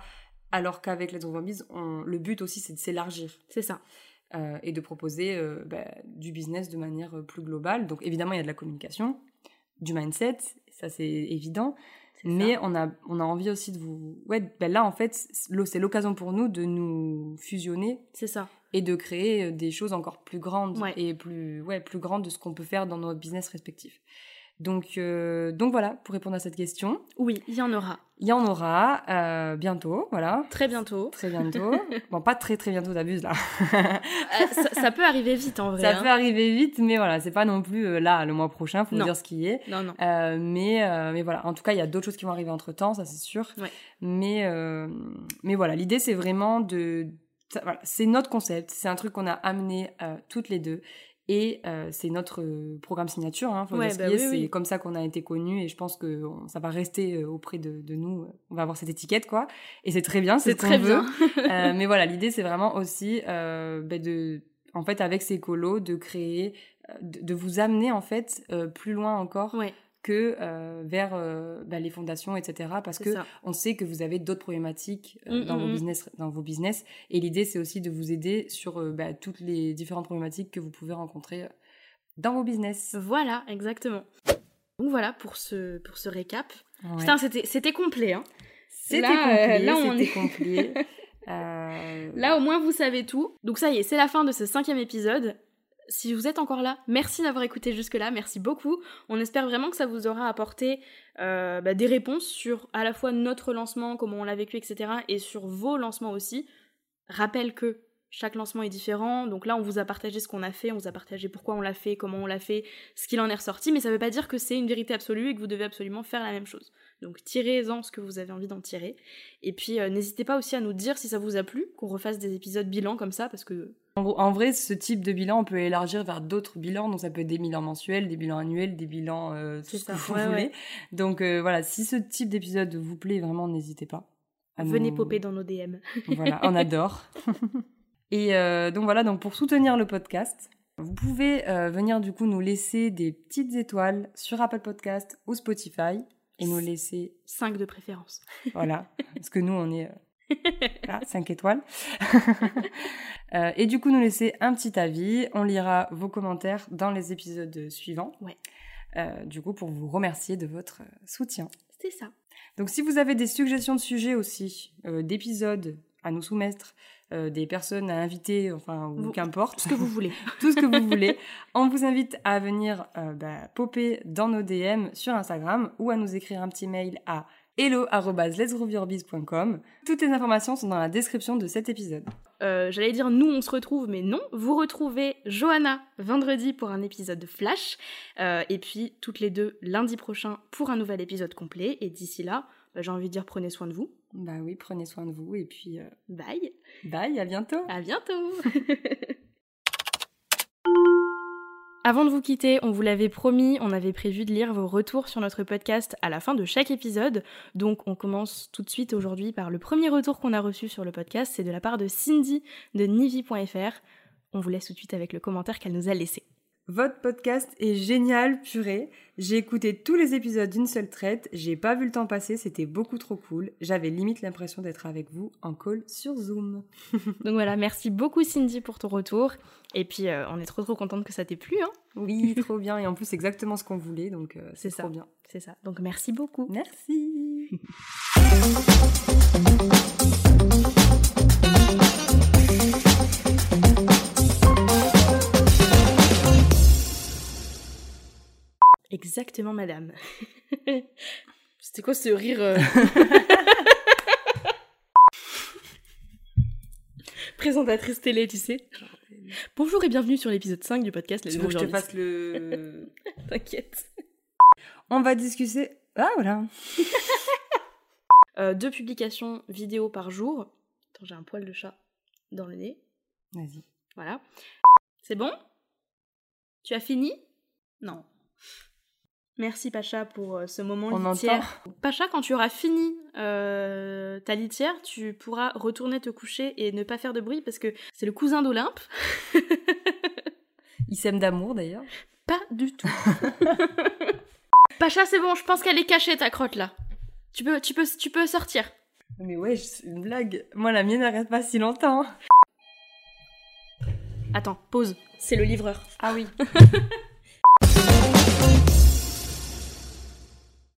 Alors qu'avec les entreprises, le but aussi, c'est de s'élargir. C'est ça. Euh, et de proposer euh, bah, du business de manière euh, plus globale. Donc évidemment, il y a de la communication, du mindset, ça c'est évident. Mais on a, on a envie aussi de vous... Ouais, ben là, en fait, c'est l'occasion pour nous de nous fusionner. C'est ça et de créer euh, des choses encore plus grandes et plus ouais plus grandes de ce qu'on peut faire dans nos business respectifs. Donc euh, donc voilà pour répondre à cette question. Oui, il y en aura. Il y en aura euh, bientôt, voilà. Très bientôt. Très bientôt. bon, pas très très bientôt, t'abuses là. ça, peut arriver vite en vrai. Ça hein. peut arriver vite, mais voilà, c'est pas non plus là le mois prochain, faut dire ce qui est. Non non. mais mais voilà, en tout cas, il y a d'autres choses qui vont arriver entre temps, ça c'est sûr. Ouais. Mais mais voilà, l'idée c'est vraiment de c'est notre concept, c'est un truc qu'on a amené euh, toutes les deux. Et euh, c'est notre euh, programme signature, hein, bah c'est comme ça qu'on a été connus et je pense que ça va rester auprès de, nous. On va avoir cette étiquette, quoi. Et c'est très bien, c'est très bien. mais voilà, l'idée c'est vraiment aussi bah, de, en fait, avec ces colos, de créer, de, de vous amener en fait plus loin encore ouais que euh, vers euh, bah, les fondations, etc. Parce que on sait que vous avez d'autres problématiques euh, mm, dans, mm, vos mm. business, dans vos business. Et l'idée, c'est aussi de vous aider sur bah, toutes les différentes problématiques que vous pouvez rencontrer dans vos business. Voilà, exactement. Donc voilà pour ce, pour ce récap. Putain, c'était complet. Hein. C'était complet, là, on est... complet. Là, au moins, vous savez tout. Donc ça y est, c'est la fin de ce cinquième épisode si vous êtes encore là, merci d'avoir écouté jusque-là, merci beaucoup. On espère vraiment que ça vous aura apporté euh, bah, des réponses sur à la fois notre lancement, comment on l'a vécu, etc. et sur vos lancements aussi. Rappelle que chaque lancement est différent, donc là on vous a partagé ce qu'on a fait, on vous a partagé pourquoi on l'a fait, comment on l'a fait, ce qu'il en est ressorti, mais ça ne veut pas dire que c'est une vérité absolue et que vous devez absolument faire la même chose. Donc tirez-en ce que vous avez envie d'en tirer. Et puis euh, n'hésitez pas aussi à nous dire si ça vous a plu, qu'on refasse des épisodes bilan comme ça, parce que... En, vrai, ce type de bilan, on peut élargir vers d'autres bilans, donc ça peut être des bilans mensuels, des bilans annuels, des bilans... Euh, tout ce que vous voulez. Donc euh, voilà, si ce type d'épisode vous plaît, vraiment n'hésitez pas. Venez popper dans nos DM. voilà, on adore. Et donc voilà, donc pour soutenir le podcast, vous pouvez venir du coup nous laisser des petites étoiles sur Apple Podcast ou Spotify et nous laisser 5 de préférence. Voilà, parce que nous on est euh, 5 étoiles. euh, et du coup nous laisser un petit avis, on lira vos commentaires dans les épisodes suivants. Ouais. du coup, pour vous remercier de votre soutien. C'est ça. Donc si vous avez des suggestions de sujets aussi, d'épisodes à nous soumettre, des personnes à inviter, enfin, ou qu'importe. Ce que vous voulez. tout ce que vous voulez. On vous invite à venir bah, popper dans nos DM sur Instagram ou à nous écrire un petit mail à hello.letsgroovyourbiz.com. Toutes les informations sont dans la description de cet épisode. Euh, j'allais dire nous on se retrouve, mais non. Vous retrouvez Johanna vendredi pour un épisode de Flash, euh, et puis toutes les deux lundi prochain pour un nouvel épisode complet. Et d'ici là, bah, j'ai envie de dire prenez soin de vous. Bah oui, prenez soin de vous, et puis euh, bye. Bye, à bientôt. À bientôt. Avant de vous quitter, on vous l'avait promis, on avait prévu de lire vos retours sur notre podcast à la fin de chaque épisode. Donc on commence tout de suite aujourd'hui par le premier retour qu'on a reçu sur le podcast, c'est de la part de Cindy de Nivi.fr. On vous laisse tout de suite avec le commentaire qu'elle nous a laissé. Votre podcast est génial, purée. J'ai écouté tous les épisodes d'une seule traite, j'ai pas vu le temps passer, c'était beaucoup trop cool. J'avais limite l'impression d'être avec vous en call sur Zoom. Donc voilà, merci beaucoup Cindy pour ton retour. Et puis euh, on est trop trop contente que ça t'ait plu. Hein oui, trop bien. Et en plus, c'est exactement ce qu'on voulait, donc euh, c'est trop bien. C'est ça. Donc merci beaucoup. Merci. Exactement, madame. C'était quoi ce rire euh Présentatrice télé, tu sais. Bonjour et bienvenue sur l'épisode 5 du podcast Les que je te le... T'inquiète. On va discuter... Ah, voilà. euh, deux publications vidéo par jour. Attends, j'ai un poil de chat dans le nez. Vas-y. Voilà. C'est bon? Tu as fini? Non. Merci Pacha pour euh, ce moment On litière. Pacha, quand tu auras fini euh, ta litière, tu pourras retourner te coucher et ne pas faire de bruit parce que c'est le cousin d'Olympe. Il s'aime d'amour d'ailleurs. Pas du tout. Pacha, c'est bon, je pense qu'elle est cachée ta crotte là. Tu peux, tu peux, tu peux sortir. Mais ouais, c'est une blague. Moi, la mienne n'arrête pas si longtemps. Attends, pause. C'est le livreur. Ah oui.